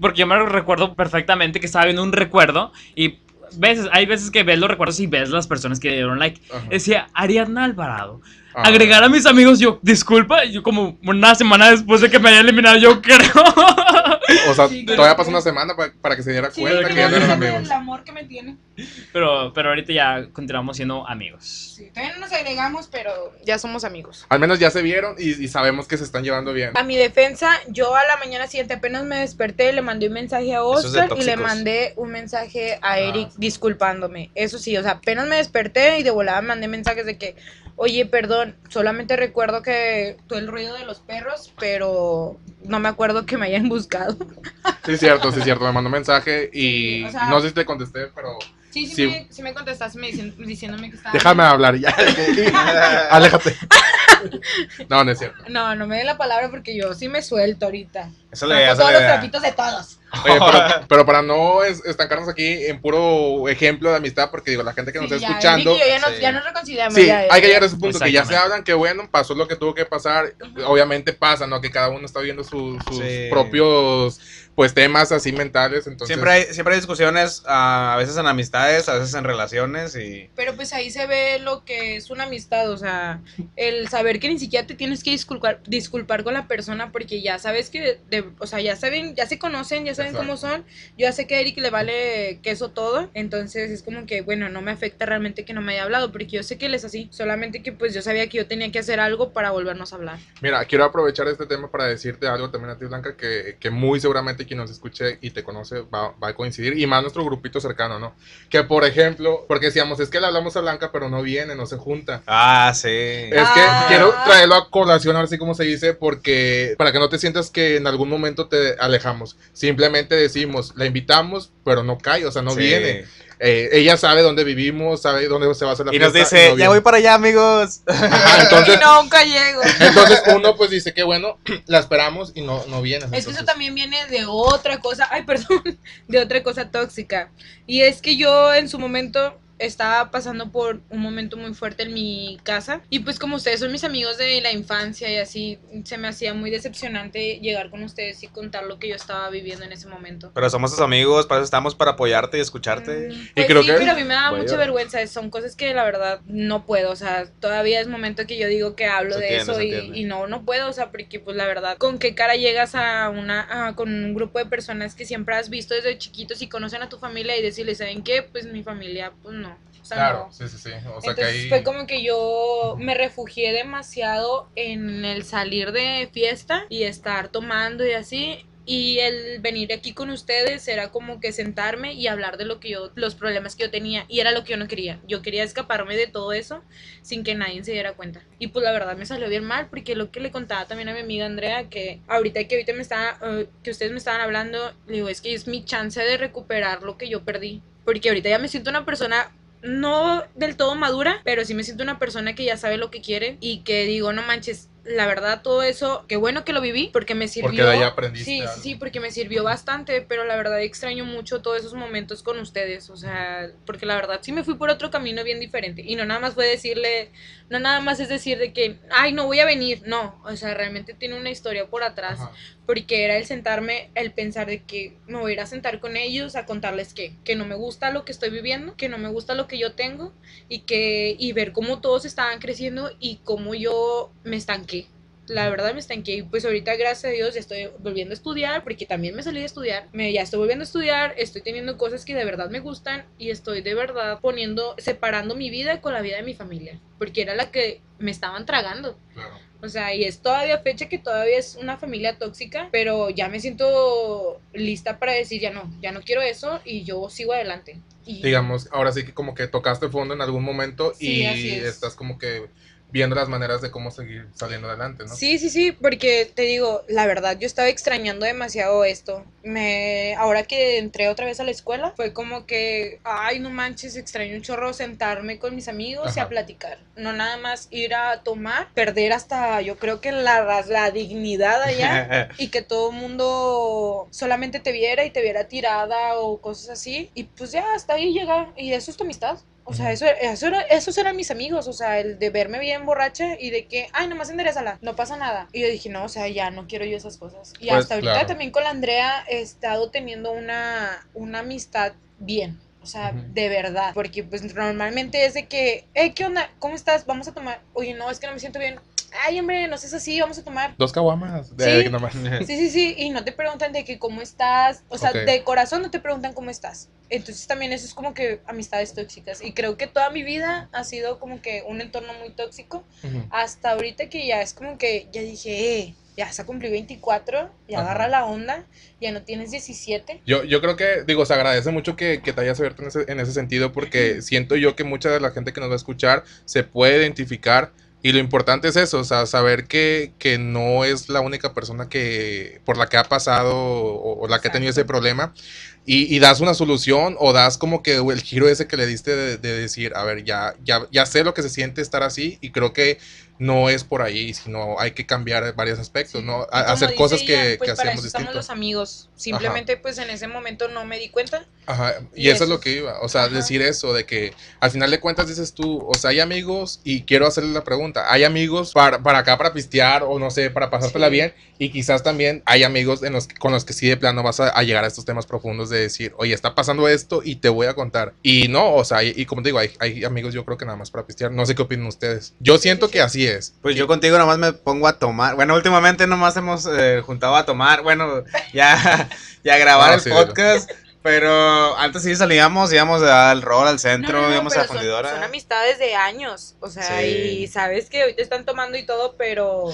porque yo me recuerdo perfectamente que estaba viendo un recuerdo y veces, hay veces que ves los recuerdos y ves las personas que dieron like. Ajá. Decía Ariadna Alvarado. Ah. Agregar a mis amigos, yo, disculpa, yo como una semana después de que me haya eliminado, yo creo. O sea, Sí, todavía pasó una semana pa- para que se diera Sí, cuenta que ya no eran amigos. el amor que me tiene. pero, pero ahorita ya continuamos siendo amigos. Sí, todavía no nos agregamos, pero ya somos amigos. Al menos ya se vieron y, y sabemos que se están llevando bien. A mi defensa, yo a la mañana siguiente apenas me desperté, le mandé un mensaje a es Oscar y le mandé un mensaje a Ah, Eric disculpándome. Eso sí, o sea, apenas me desperté y de volada mandé mensajes de que, oye, perdón, solamente recuerdo que todo el ruido de los perros, pero no me acuerdo que me hayan buscado. Sí, es cierto, sí, es cierto. Me mandó un mensaje y Sí, o sea- no sé si te contesté, pero Sí, sí, Sí. Me, sí me contestaste me dicien- diciéndome que estaba... déjame hablar ya. Aléjate. No, no es cierto. No, no me dé la palabra porque yo sí me suelto ahorita. Eso le hace todos los trapitos de todos. Oye, pero, pero para no es- estancarnos aquí en puro ejemplo de amistad, porque digo, la gente que nos Sí, está ya, escuchando. Ya, nos, Sí. ya nos reconciliamos. Sí, ya, hay que llegar a ese punto que ya se hablan, que bueno, pasó lo que tuvo que pasar. Obviamente pasa, ¿no? Que cada uno está viendo su- sus Sí. propios pues temas así mentales. Entonces, Siempre hay, siempre hay discusiones, ah, a veces en amistades, a veces en relaciones y... Pero pues ahí se ve lo que es una amistad, o sea, el saber que ni siquiera te tienes que disculpar, disculpar con la persona porque ya sabes que, de- o sea, ya saben, ya se conocen, ya saben Exacto. cómo son. Yo ya sé que a Eric le vale queso todo, entonces es como que, bueno, no me afecta realmente que no me haya hablado porque yo sé que él es así, solamente que pues yo sabía que yo tenía que hacer algo para volvernos a hablar. Mira, quiero aprovechar este tema para decirte algo también a ti, Blanca, que, que muy seguramente quien nos escuche y te conoce va, va a coincidir, y más nuestro grupito cercano, ¿no? Que por ejemplo, porque decíamos, es que le hablamos a Blanca, pero no viene, no se junta. Ah, sí. Es Ah. que quiero traerlo a colación, ahora sí como se dice, porque para que no te sientas que en algún momento te alejamos. Simplemente decimos, la invitamos, pero no cae, o sea, no Sí. viene. Eh, ella sabe dónde vivimos, sabe dónde se va a hacer la Y nos fiesta, dice, no ya viene". voy para allá, amigos. Ajá, entonces, y nunca llego. entonces uno pues dice que bueno, la esperamos y no, no viene. Es que eso también viene de otra cosa, ay, perdón, de otra cosa tóxica. Y es que yo en su momento estaba pasando por un momento muy fuerte en mi casa y pues como ustedes son mis amigos de la infancia y así se me hacía muy decepcionante llegar con ustedes y contar lo que yo estaba viviendo en ese momento. Pero somos tus amigos, para eso estamos, para apoyarte y escucharte. Mm, Pues creo sí, que- pero a mí me da mucha vergüenza. Son cosas que la verdad no puedo. O sea, todavía es momento que yo digo que hablo Se de entiende, eso y, y no, no puedo. O sea, porque pues la verdad, ¿con qué cara llegas a una, a- con un grupo de personas que siempre has visto desde chiquitos y conocen a tu familia y decirles, ¿saben qué? Pues mi familia, pues no. O sea, Claro, no. sí, sí, sí. O sea Entonces que ahí... fue como que yo me refugié demasiado en el salir de fiesta y estar tomando y así. Y el venir aquí con ustedes era como que sentarme y hablar de lo que yo, los problemas que yo tenía. Y era lo que yo no quería. Yo quería escaparme de todo eso sin que nadie se diera cuenta. Y pues la verdad me salió bien mal porque lo que le contaba también a mi amiga Andrea, que ahorita que ahorita me estaba, eh, que ustedes me estaban hablando, le digo, es que es mi chance de recuperar lo que yo perdí. Porque ahorita ya me siento una persona no del todo madura, pero sí me siento una persona que ya sabe lo que quiere y que digo, no manches, la verdad todo eso, qué bueno que lo viví porque me sirvió. Porque de ahí aprendiste Sí, algo. sí, porque me sirvió bastante, pero la verdad extraño mucho todos esos momentos con ustedes, o sea, porque la verdad sí me fui por otro camino bien diferente y no nada más fue decirle, no nada más es decir de que, ay, no voy a venir, no, o sea, realmente tiene una historia por atrás Ajá. porque era el sentarme, el pensar de que me voy a ir a sentar con ellos a contarles que, que no me gusta lo que estoy viviendo, que no me gusta lo que yo tengo y que y ver cómo todos estaban creciendo y cómo yo me estanqué. La verdad me estanqué y pues ahorita gracias a Dios ya estoy volviendo a estudiar porque también me salí de estudiar, me ya estoy volviendo a estudiar, estoy teniendo cosas que de verdad me gustan y estoy de verdad poniendo separando mi vida con la vida de mi familia, porque era la que me estaban tragando. Claro. O sea, y es todavía fecha que todavía es una familia tóxica, pero ya me siento lista para decir ya no, ya no quiero eso y yo sigo adelante. Y Digamos, ahora sí que como que tocaste fondo en algún momento Sí, y es. estás como que viendo las maneras de cómo seguir saliendo adelante, ¿no? Sí, sí, sí, porque te digo, la verdad, yo estaba extrañando demasiado esto. Me, ahora que entré otra vez a la escuela, fue como que, ay, no manches, extraño un chorro sentarme con mis amigos y a platicar. No nada más ir a tomar, perder hasta, yo creo que la, la dignidad allá. y que todo el mundo solamente te viera y te viera tirada o cosas así. Y pues ya, hasta ahí llega. Y eso es tu amistad. O sea, eso, eso era, esos eran mis amigos. O sea, el de verme bien borracha y de que, ay, nomás enderezala, no pasa nada. Y yo dije, no, o sea, ya no quiero yo esas cosas. Y Pues, hasta ahorita claro. también con la Andrea he estado teniendo una, una amistad bien. O sea, de verdad. Porque pues normalmente es de que, hey, ¿qué onda? ¿Cómo estás? Vamos a tomar. Oye, no, es que no me siento bien. Ay, hombre, no seas así, vamos a tomar. Dos caguamas. Sí. nomás. Sí, sí, sí, y no te preguntan de que cómo estás, o sea, Ok. de corazón no te preguntan cómo estás. Entonces también eso es como que amistades tóxicas. Y creo que toda mi vida ha sido como que un entorno muy tóxico. Ujú. Hasta ahorita que ya es como que ya dije, eh, ya se cumplí 24, ya Ajá. agarra la onda, ya no tienes 17. Yo, yo creo que, digo, se agradece mucho que, que te hayas abierto en ese, en ese sentido porque siento yo que mucha de la gente que nos va a escuchar se puede identificar y lo importante es eso, o sea, saber que, que no es la única persona que por la que ha pasado o, o la que ha tenido ese Exacto. problema y, y das una solución o das como que el giro ese que le diste de, de decir, a ver, ya, ya, ya sé lo que se siente estar así y creo que no es por ahí, sino hay que cambiar varios aspectos, Sí. ¿no? A- hacer cosas ella, que, pues que para hacemos eso estamos los amigos. Simplemente pues en ese momento no me di cuenta. Ajá, y, Y eso eso es lo que iba, o sea, Ajá. decir eso, de que al final de cuentas dices tú, o sea, hay amigos, y quiero hacerle la pregunta, hay amigos para, para acá, para pistear, o no sé, para pasártela Sí. bien, y quizás también hay amigos en los, que- con los que sí de plano vas a, a llegar a estos temas profundos de decir, oye, está pasando esto y te voy a contar. Y no, o sea, y, y como te digo, hay, hay amigos yo creo que nada más para pistear, no sé qué opinan ustedes. Yo siento sí, que sí. así es. Pues yo contigo nomás me pongo a tomar. Bueno, últimamente nomás hemos eh, juntado a tomar. Bueno, ya, ya a grabar No, el sí, podcast. Pero antes sí salíamos, íbamos al rol, al centro, No, no, no, íbamos a la son- fundidora. Son, amistades de años. O sea, Sí. y sabes que ahorita están tomando y todo, pero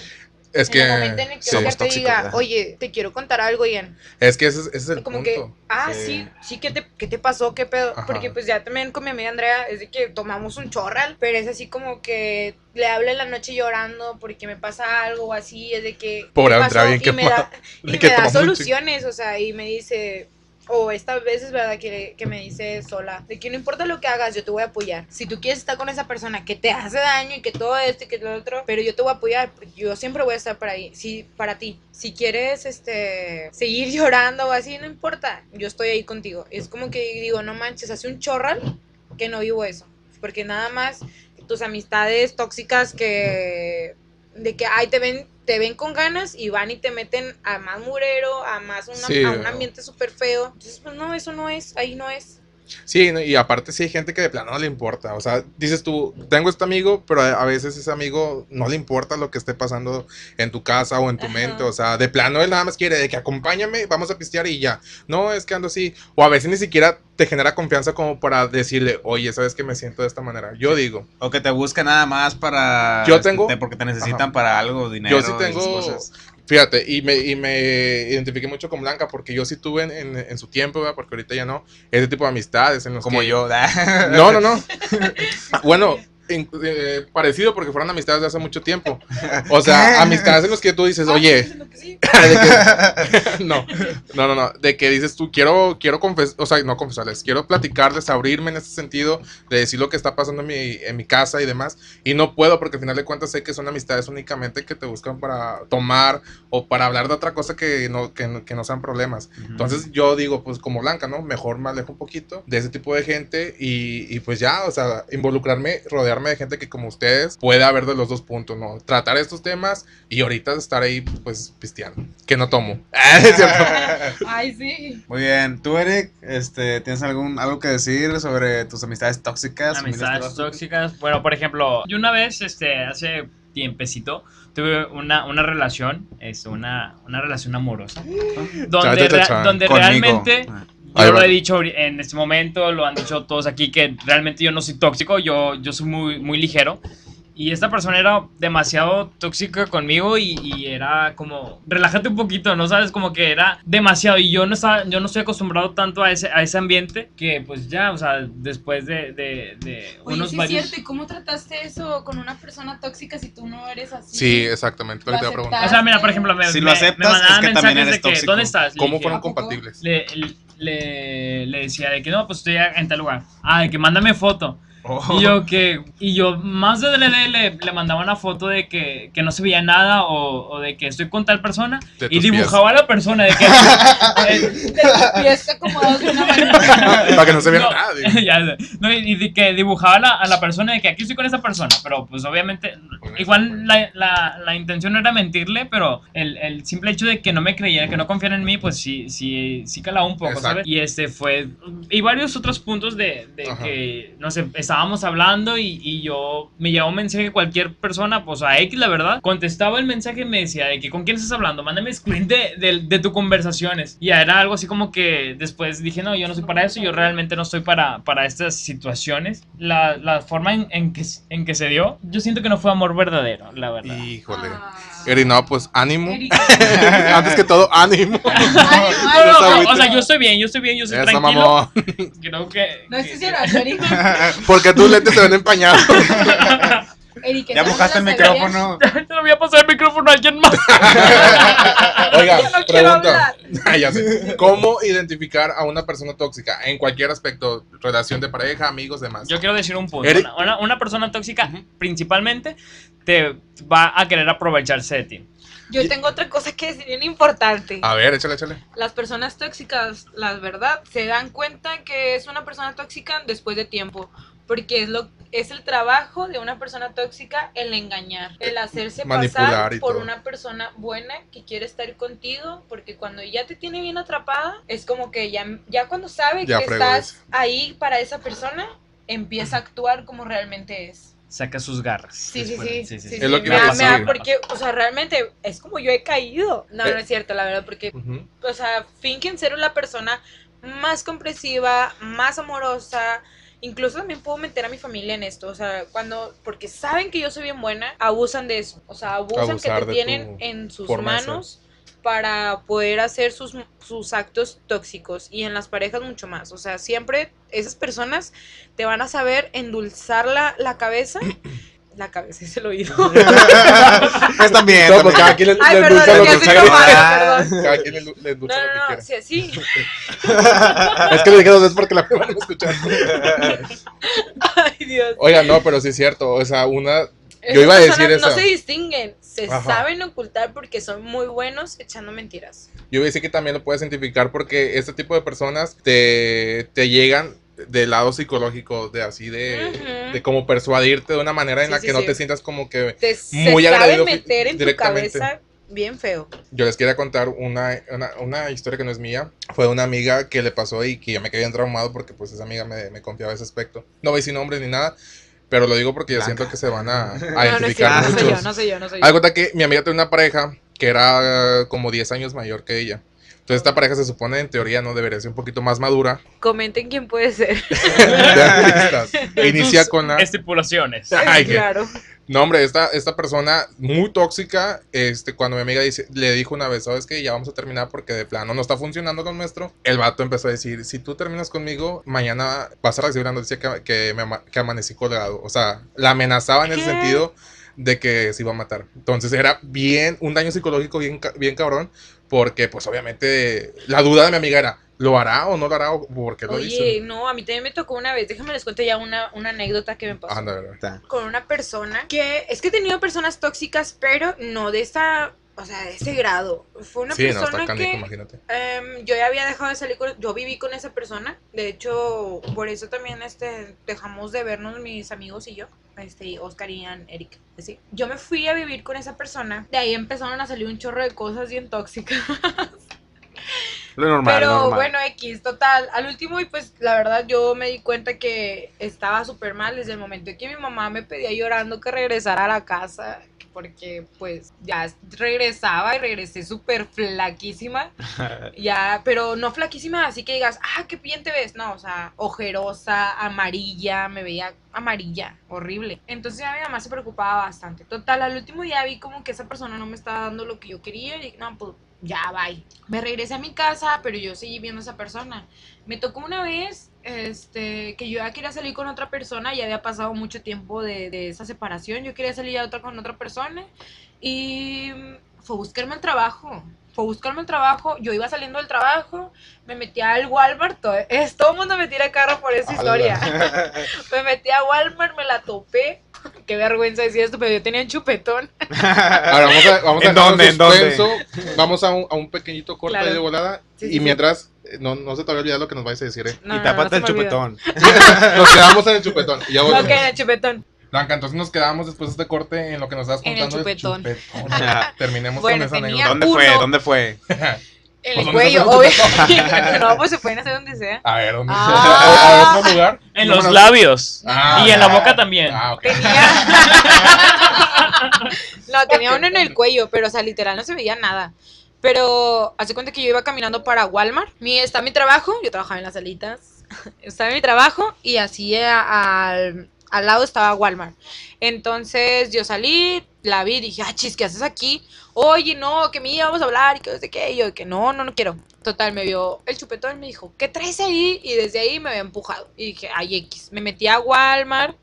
Es en que, el momento en el que sí, te tóxicos, diga, ¿verdad? oye, te quiero contar algo, Ian. es que ese, es- ese es el como punto. que, ah, Sí. sí, ¿qué te, ¿qué te pasó? ¿Qué pedo? Ajá. Porque pues ya también con mi amiga Andrea es de que tomamos un chorral, pero es así como que le hablo en la noche llorando porque me pasa algo o así, es de que... Pobre ¿qué Andrea, bien y me da, y que me da soluciones, o sea, y me dice... O esta vez es verdad que, que me dice sola, de que no importa lo que hagas, yo te voy a apoyar. Si tú quieres estar con esa persona que te hace daño y que todo esto y que lo otro, pero yo te voy a apoyar, yo siempre voy a estar para ahí, sí, para ti. Si quieres este seguir llorando o así, no importa, yo estoy ahí contigo. Es como que digo, no manches, hace un chorral que no vivo eso, porque nada más tus amistades tóxicas que de que ay te ven te ven con ganas y van y te meten a más murero, a más una- Sí, a un ambiente súper feo. Entonces, pues no, eso no es, ahí no es. Sí, no, y aparte sí hay gente que de plano no le importa. O sea, dices tú, tengo este amigo, pero a veces ese amigo no le importa lo que esté pasando en tu casa o en tu Ajá. mente. O sea, de plano él nada más quiere de que acompáñame, vamos a pistear y ya. No, es que ando así. O a veces ni siquiera te genera confianza como para decirle, oye, sabes que me siento de esta manera. Yo digo, O que te busca nada más para. Yo tengo- te- porque te necesitan Ajá. para algo, dinero. Yo sí tengo- cosas. Fíjate, y me, y me identifiqué mucho con Blanca porque yo sí tuve en, en- en su tiempo, ¿verdad? porque ahorita ya no, ese tipo de amistades en los Como que- yo. No, no, no. bueno, en- eh, parecido porque fueron amistades de hace mucho tiempo. O sea, amistades en los que tú dices, oye, Ah, que sí. de que- no, no, no, no, de que dices tú, quiero, quiero confesar, o sea, no confesarles, quiero platicarles, abrirme en ese sentido, de decir lo que está pasando en mi, en mi casa y demás, y no puedo porque al final de cuentas sé que son amistades únicamente que te buscan para tomar o para hablar de otra cosa que no, que, no- que no sean problemas. Entonces yo digo, pues como Blanca, ¿no? Mejor me alejo un poquito de ese tipo de gente y, y pues ya, o sea, involucrarme, rodearme de gente que como ustedes pueda haber de los dos puntos, ¿no? Tratar estos temas y ahorita estar ahí, pues, pisteando, que no tomo. Ah. Ay, sí. Muy bien. ¿Tú, Eric, este, tienes algún, algo que decir sobre tus amistades tóxicas? Amistades tóxicas. Bueno, por ejemplo, yo una vez, este, hace tiempecito, tuve una, una relación, es una, una relación amorosa, donde, rea- donde Conmigo. realmente Ah. Yo Ahí lo va. he dicho en este momento, lo han dicho todos aquí, que realmente yo no soy tóxico, yo, yo soy muy, muy ligero. Y esta persona era demasiado tóxica conmigo y, y era como, relájate un poquito, ¿no? Sabes, como que era demasiado y yo no estaba, yo no estoy acostumbrado tanto a ese, a ese ambiente que pues ya, o sea, después de, de, de Oye, unos sí es varios... cierto, ¿y cómo trataste eso con una persona tóxica si tú no eres así? Sí, exactamente, lo que te iba a Lo preguntar. O sea, mira, por ejemplo, me, Si lo me- aceptas, me mandaban es que también mensajes eres de que, tóxico. ¿dónde estás? ¿Cómo dije, fueron compatibles? le, le, le decía de que no, pues estoy en tal lugar. Ah, de que mándame foto. Oh. Y yo que, y yo más de le, le, le mandaba una foto de que, que no se veía nada o, o de que estoy con tal persona De y dibujaba a la persona de que... De tus pies acomodados de una manera. Para que no se viera no, nada. ya. No, y, y de que dibujaba a la, a la persona de que aquí estoy con esa persona, pero pues obviamente igual la, la, la intención no era mentirle, pero el, el simple hecho de que no me creyera, que no confiara en mí, pues sí, sí, sí calaba un poco, Exacto. ¿sabes? Y este fue, y varios otros puntos de, de que, no sé, estábamos hablando y, y yo, me llegaba un mensaje cualquier persona, pues a X, la verdad, contestaba el mensaje y me decía de que con quién estás hablando, mándame screen de, de, de tus conversaciones. Y ya era algo así como que después dije, no, yo no soy para eso, yo realmente no estoy para, para estas situaciones. La, la forma en, en que, en que se dio, yo siento que no fue amor verdadero, la verdad. Híjole. Ah. Eri, no, pues ánimo. Antes que todo, ánimo. No, no, o sea, yo estoy bien, yo estoy bien, yo soy Esa tranquilo. mamón. Creo que. No que- es Erika. Porque tus lentes se ven empañados. Erika, Ya ¿no mojaste el micrófono. Te lo voy a pasar el micrófono a alguien más. Oiga, no quiero pregunta. Ah, ya sé. ¿Cómo identificar a una persona tóxica en cualquier aspecto? Relación de pareja, amigos, demás. Yo quiero decir un punto. Eric. Una, una- una persona tóxica, principalmente, te va a querer aprovecharse de ti. Yo tengo otra cosa que decir bien importante. A ver, échale, échale. Las personas tóxicas, la verdad, se dan cuenta que es una persona tóxica después de tiempo. Porque es lo es el trabajo de una persona tóxica el engañar, el hacerse Manipular pasar por todo. una persona buena que quiere estar contigo, porque cuando ya te tiene bien atrapada, es como que ya, ya cuando sabe Ya que estás eso. ahí para esa persona, empieza a actuar como realmente es. Saca sus garras. Sí, sí, sí, sí, Es sí, lo que me da- porque, o sea, realmente es como yo he caído. No, Eh. no es cierto, la verdad, porque o sea, fingen ser la persona más comprensiva, más amorosa. Incluso también puedo meter a mi familia en esto, o sea, cuando, porque saben que yo soy bien buena, abusan de eso, o sea, abusan Abusar que te tienen en sus manos para poder hacer sus, sus actos tóxicos y en las parejas mucho más, o sea, siempre esas personas te van a saber endulzar la, la cabeza, la cabeza es el oído. Pues también. No, pues cada quien le, Ay, le perdón, endulza lo que Ah. Cada quien le, le No, endulza lo que no, no, sí, así. Es que le dije dos veces porque la primera no escucharon. Ay, Dios. Oiga, no, pero sí es cierto. O sea, una. Esas Yo iba a decir eso. No se distinguen, se Ajá. saben ocultar porque son muy buenos echando mentiras. Yo iba a decir que también lo puedes identificar porque este tipo de personas te, te llegan del lado psicológico, de así, de, Ujú. de como persuadirte de una manera en Sí, la sí, que no sí. te sientas como que. Te Muy se agredido saben meter en tu cabeza bien feo. Yo les quería contar una, una, una historia que no es mía. Fue de una amiga que le pasó y que yo me quedé bien traumado porque pues esa amiga me, me confiaba ese aspecto. No voy a decir nombres ni nada, pero lo digo porque yo Blanca. siento que se van a, a No, no es identificar no soy muchos. yo, no soy yo, no soy yo. cuenta que mi amiga tenía una pareja que era como 10 años mayor que ella. Entonces esta pareja se supone en teoría no debería ser un poquito más madura. Comenten quién puede ser. Inicia con la... Estipulaciones. Ay, claro. No, hombre, esta, esta persona muy tóxica, este, cuando mi amiga dice, le dijo una vez, ¿sabes qué? Ya vamos a terminar porque de plano no está funcionando lo nuestro. El vato empezó a decir, si tú terminas conmigo, mañana vas a recibir una noticia que, que, me ama- que amanecí colgado. O sea, la amenazaba en el ¿Qué? sentido de que se iba a matar. Entonces era bien, un daño psicológico bien, bien cabrón, porque pues obviamente la duda de mi amiga era, ¿lo hará o no lo hará? ¿O ¿Por qué lo Oye, dice? no, a mí también me tocó una vez. Déjenme les cuento ya una, una anécdota que me pasó. Anda, con una persona que es que he tenido personas tóxicas, pero no de esa, o sea, de ese grado. Fue una Sí, no, persona está que imagínate. em, yo ya había dejado de salir con, yo viví con esa persona. De hecho, por eso también este dejamos de vernos mis amigos y yo, este Oscar y Ian, Eric, así. Yo me fui a vivir con esa persona. De ahí empezaron a salir un chorro de cosas bien tóxicas. Lo normal, Pero normal. bueno, X, total. Al último, y pues la verdad yo me di cuenta que estaba súper mal desde el momento en que mi mamá me pedía llorando que regresara a la casa. Porque pues ya regresaba y regresé súper flaquísima. Ya, pero no flaquísima, así que digas, ah, qué bien te ves. No, o sea, ojerosa, amarilla, me veía amarilla, horrible. Entonces ya mi mamá se preocupaba bastante. Total, al último día vi como que esa persona no me estaba dando lo que yo quería y dije, no, pues ya, bye. Me regresé a mi casa, pero yo seguí viendo a esa persona. Me tocó una vez este, que yo ya quería salir con otra persona, ya había pasado mucho tiempo de, de esa separación, yo quería salir ya otra con otra persona y fue a buscarme el trabajo. Fue a buscarme el trabajo, yo iba saliendo del trabajo, me metí al Walmart, todo, es, todo el mundo me tira carro por esa historia. me metí a Walmart, me la topé, qué vergüenza decir esto, pero yo tenía un chupetón. Ahora vamos a, vamos a ¿En dejarlo dónde? ¿En dónde? suspenso. Vamos a un, a un pequeñito corte Claro. de volada. Sí, sí, y sí. mientras, no, no se te va a olvidar lo que nos vais a decir, ¿eh? No, y no, no tápate el chupetón. Nos quedamos en el chupetón. Y ya volvemos. Ok, en el chupetón. Blanca, entonces nos quedamos después de este corte en lo que nos estabas En el contando. chupetón. chupetón. Terminemos Bueno, con esa anécdota. ¿Dónde fue? Uno. ¿Dónde fue? En Pues, el ¿dónde cuello, obviamente. no, pues se pueden hacer donde sea. A ver, ¿dónde? Ah. ¿A otro lugar? En los no. labios. Ah, y en la boca también. Ah, ok. Tenía. no, tenía uno en el cuello, pero o sea, literal no se veía nada. Pero hace cuenta que yo iba caminando para Walmart. Mi, está mi trabajo, yo trabajaba en las salitas. Estaba mi trabajo y así a- al, al lado estaba Walmart. Entonces yo salí, la vi dije, ah, chis, ¿qué haces aquí? Oye, no, que me íbamos a hablar y que no sé qué. Yo, que no, no, no quiero. Total, me vio el chupetón me dijo, ¿qué traes ahí? Y desde ahí me había empujado. Y dije, ay, X. Me metí a Walmart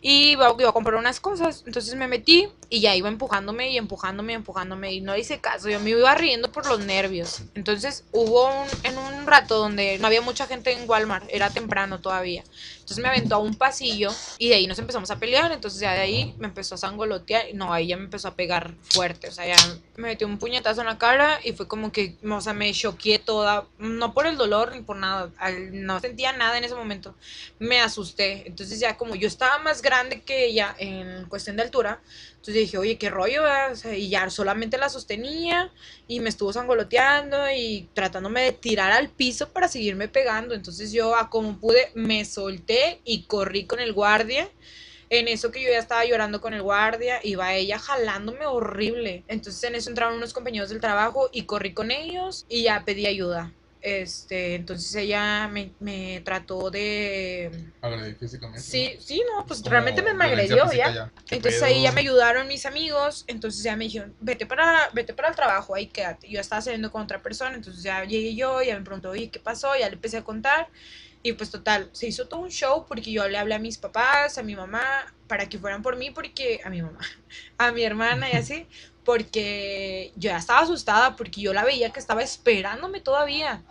y iba, iba a comprar unas cosas. Entonces me metí y ya iba empujándome y empujándome y empujándome. Y no hice caso. Yo me iba riendo por los nervios. Entonces hubo un, en un rato donde no había mucha gente en Walmart. Era temprano todavía. Entonces me aventó a un pasillo y de ahí nos empezamos a pelear. Entonces ya de ahí me empezó a sangolotear. y No, ahí ya me empezó a pegar fuerte. O sea, ya me metió un puñetazo en la cara y fue como que, o sea, me choqué toda. No por el dolor ni por nada. no sentía nada en ese momento. Me asusté. Entonces ya como yo estaba más grande que ella en cuestión de altura. Entonces dije, oye, qué rollo. O sea, y ya solamente la sostenía y me estuvo sangoloteando y tratándome de tirar al piso para seguirme pegando. Entonces yo, a como pude, me solté y corrí con el guardia. En eso que yo ya estaba llorando con el guardia, iba ella jalándome horrible. Entonces en eso entraron unos compañeros del trabajo y corrí con ellos y ya pedí ayuda. Este, entonces ella me, me trató de... Agredí físicamente. Sí, sí, no, pues Como realmente me violencia agredió ya. Entonces pedo. ahí ya me ayudaron mis amigos, entonces ya me dijeron, vete para, vete para el trabajo, ahí quédate. Yo estaba saliendo con otra persona, entonces ya llegué yo, ya me preguntó, oye, ¿qué pasó? Ya le empecé a contar. Y pues total, se hizo todo un show porque yo le hablé a mis papás, a mi mamá, para que fueran por mí, porque a mi mamá, a mi hermana y así, porque yo ya estaba asustada porque yo la veía que estaba esperándome todavía.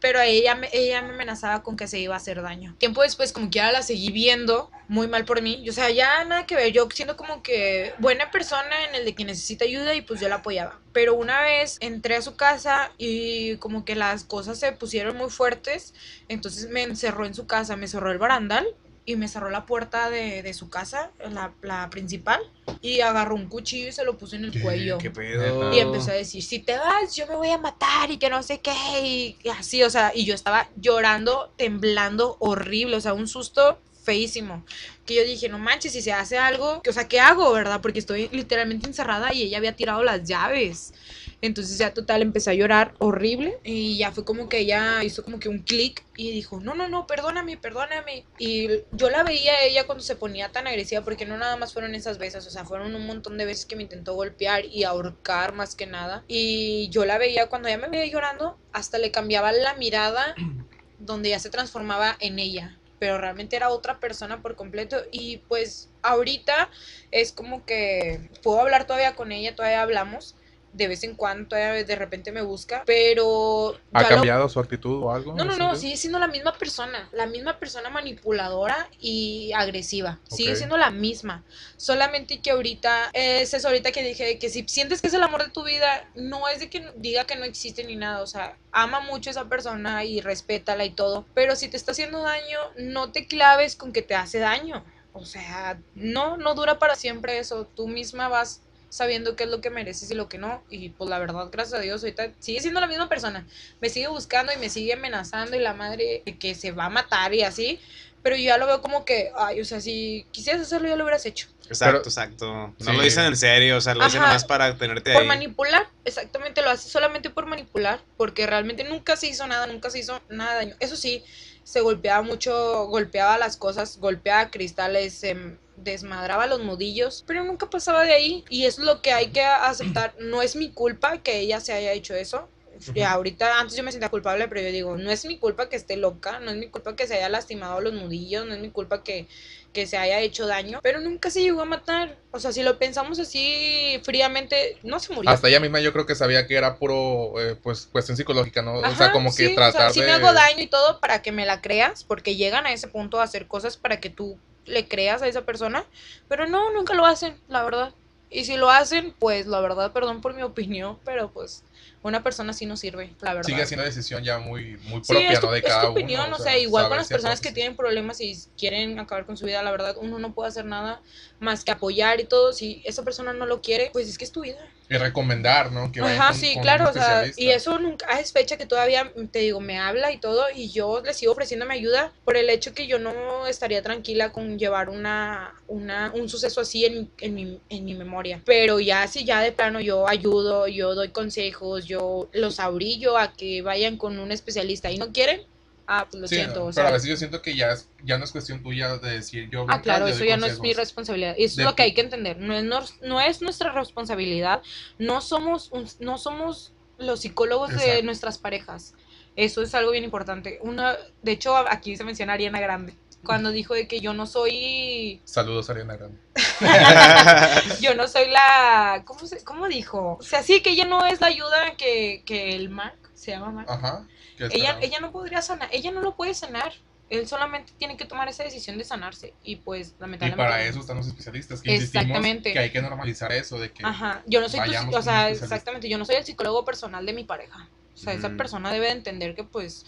Pero ella me, ella me amenazaba con que se iba a hacer daño. Tiempo después, como que ya la seguí viendo, muy mal por mí. O sea, ya nada que ver. Yo siendo como que buena persona en el de que necesita ayuda y pues yo la apoyaba. Pero una vez entré a su casa y como que las cosas se pusieron muy fuertes. Entonces me encerró en su casa, me cerró el barandal y me cerró la puerta de, de su casa, la, la principal. Y agarró un cuchillo y se lo puso en el cuello. ¿Qué pedo? Y empezó a decir, si te vas, yo me voy a matar y que no sé qué. Y y así, o sea, y yo estaba llorando, temblando, horrible, o sea, un susto feísimo. Que yo dije, no manches, si se hace algo, que, o sea, ¿qué hago, verdad? Porque estoy literalmente encerrada y ella había tirado las llaves. Entonces ya total empecé a llorar horrible y ya fue como que ella hizo como que un clic y dijo, no, no, no, perdóname, perdóname. Y yo la veía a ella cuando se ponía tan agresiva porque no nada más fueron esas veces, o sea, fueron un montón de veces que me intentó golpear y ahorcar más que nada. Y yo la veía cuando ella me veía llorando, hasta le cambiaba la mirada donde ya se transformaba en ella. Pero realmente era otra persona por completo. Y pues ahorita es como que puedo hablar todavía con ella, todavía hablamos de vez en cuando, todavía de repente me busca, pero... ¿Ha lo- cambiado su actitud o algo? No, no, ¿En no, sigue siendo la misma persona, la misma persona manipuladora y agresiva, sigue siendo la misma, solamente que ahorita, es eso ahorita que dije, que si sientes que es el amor de tu vida, no es de que diga que no existe ni nada, o sea, ama mucho a esa persona y respétala y todo, pero si te está haciendo daño, no te claves con que te hace daño, o sea, no, no dura para siempre eso, tú misma vas sabiendo qué es lo que mereces y lo que no. Y pues la verdad, gracias a Dios, ahorita sigue siendo la misma persona. Me sigue buscando y me sigue amenazando y la madre de que se va a matar y así. Pero yo ya lo veo como que, ay, o sea, si quisieras hacerlo ya lo hubieras hecho. Exacto, Pero- exacto. No Sí. lo dicen en serio, o sea, lo dicen Ajá. más para tenerte Por ahí. manipular, exactamente, lo hace solamente por manipular, porque realmente nunca se hizo nada, nunca se hizo nada de daño. Eso sí, se golpeaba mucho, golpeaba las cosas, golpeaba cristales, se desmadraba los nudillos, pero nunca pasaba de ahí. Y es lo que hay que aceptar. No es mi culpa que ella se haya hecho eso. Y ahorita, antes yo me sentía culpable, pero yo digo, no es mi culpa que esté loca, no es mi culpa que se haya lastimado los nudillos, no es mi culpa que, que se haya hecho daño, pero nunca se llegó a matar. O sea, si lo pensamos así fríamente, no se murió. Hasta ella misma yo creo que sabía que era puro, eh, pues, cuestión psicológica, ¿no? o sea, como que sí, o tratar sea, de... me hago daño y todo para que me la creas, porque llegan a ese punto a hacer cosas para que tú le creas a esa persona, pero no, nunca lo hacen, la verdad. Y si lo hacen, pues la verdad, perdón por mi opinión, pero pues una persona así no sirve, la verdad. Sigue siendo decisión ya muy, muy Sí, propia, es tu, ¿no? De es cada tu uno. opinión, o sea, igual con las personas que tienen problemas y quieren acabar con su vida, la verdad, uno no puede hacer nada más que apoyar y todo. Si esa persona no lo quiere, pues es que es tu vida. Y recomendar, ¿no? Que Ajá, con- sí, con claro, o sea, y eso nunca es fecha que todavía, te digo, me habla y todo, y yo le sigo ofreciendo mi ayuda por el hecho que yo no estaría tranquila con llevar una, una, un suceso así en, en, mi, en mi memoria. Pero ya si ya de plano yo ayudo, yo doy consejos, yo los abrillo a que vayan con un especialista y no quieren, ah, pues lo Sí, siento. no, o pero sea, a veces yo siento que ya, es, ya no es cuestión tuya de decir yo. Ah, claro, eso ya no es mi responsabilidad. Y eso De- es lo que hay que entender. No es, no es nuestra responsabilidad. No somos, un- no somos los psicólogos de nuestras parejas. Eso es algo bien importante. Una, de hecho, aquí se menciona Ariana Grande. Cuando dijo de que yo no soy, Saludos, Ariana Grande. yo no soy la, ¿cómo, se, cómo dijo? O sea, sí, que ella no es la ayuda que, que el Mark, se llama Mark. Ajá. ¿Qué ella, ella no podría sanar, ella no lo puede sanar. Él solamente tiene que tomar esa decisión de sanarse. Y pues, Y lamentablemente. para eso están los especialistas, que Exactamente. que hay que normalizar eso, de que Ajá, yo no soy tu, o sea, exactamente, yo no soy el psicólogo personal de mi pareja. O sea, esa persona debe de entender que pues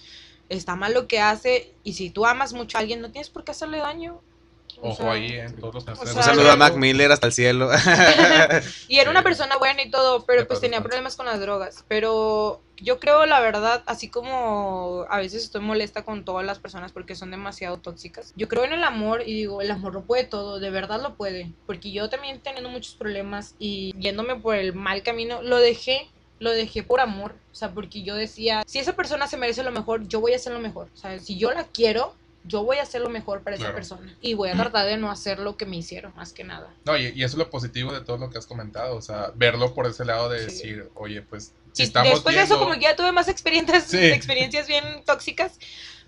está mal lo que hace y si tú amas mucho a alguien no tienes por qué hacerle daño. O ojo sea, ahí en todos los o Un saludo a Mac Miller hasta el cielo. Y era una persona buena y todo, pero pues tenía problemas con las drogas. Pero yo creo, la verdad, así como a veces estoy molesta con todas las personas porque son demasiado tóxicas, yo creo en el amor y digo, el amor lo puede todo, de verdad lo puede. Porque yo también teniendo muchos problemas y yéndome por el mal camino, lo dejé. Lo dejé por amor, o sea, porque yo decía, si esa persona se merece lo mejor, yo voy a hacer lo mejor. O sea, si yo la quiero, yo voy a hacer lo mejor para esa persona. Y voy a tratar de no hacer lo que me hicieron, más que nada. No, y, y eso es lo positivo de todo lo que has comentado, o sea, verlo por ese lado de Sí. decir, oye, pues, si después de eso, como que ya tuve más experiencias, Sí. experiencias bien tóxicas,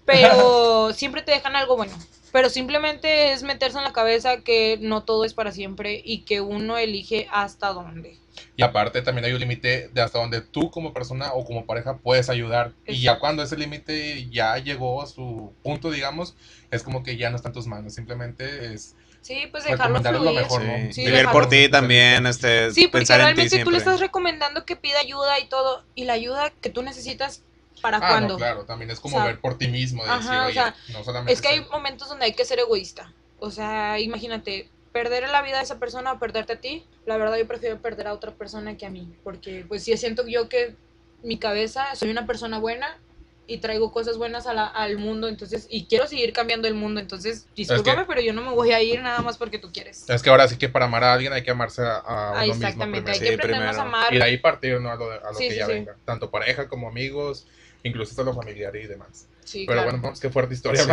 pero siempre te dejan algo bueno. Pero simplemente es meterse en la cabeza que no todo es para siempre y que uno elige hasta dónde. Y aparte también hay un límite de hasta donde tú como persona o como pareja puedes ayudar. Y ya cuando ese límite ya llegó a su punto, digamos, es como que ya no está en tus manos, simplemente es Sí, pues dejarlo recomendarle lo fluir. mejor, Sí. ¿no? Sí, Vivir por ti también, este, Sí, porque pensar en ti realmente tú siempre. le estás recomendando que pida ayuda y todo, y la ayuda que tú necesitas, ¿para Ah, cuándo? no, claro, también es como O sea, ver por ti mismo, de ajá, decir, o sea, no solamente Es que hay momentos donde hay que ser egoísta. O sea, imagínate, perder la vida de esa persona o perderte a ti, la verdad yo prefiero perder a otra persona que a mí. Porque pues sí siento yo que mi cabeza, soy una persona buena y traigo cosas buenas a la- al mundo, entonces, y quiero seguir cambiando el mundo, entonces, discúlpame, pero yo no me voy a ir nada más porque tú quieres. Es que ahora sí que para amar a alguien hay que amarse a, a Ah, uno mismo exactamente, hay primero. Sí, que aprendernos a amar. Y de ahí partir ¿no? a lo, a lo Sí, que sí, ya sí. venga, tanto pareja como amigos, incluso hasta lo familiar y demás. Sí, Pero claro. bueno, vamos, qué fuerte historia. Sí.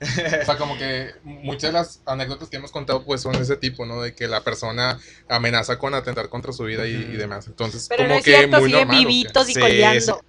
O sea, como que muchas de las anécdotas que hemos contado pues son de ese tipo, ¿no? De que la persona amenaza con atentar contra su vida y, y demás. Entonces, Pero como no es que cierto, muy normal. vivitos y Sí, coleando.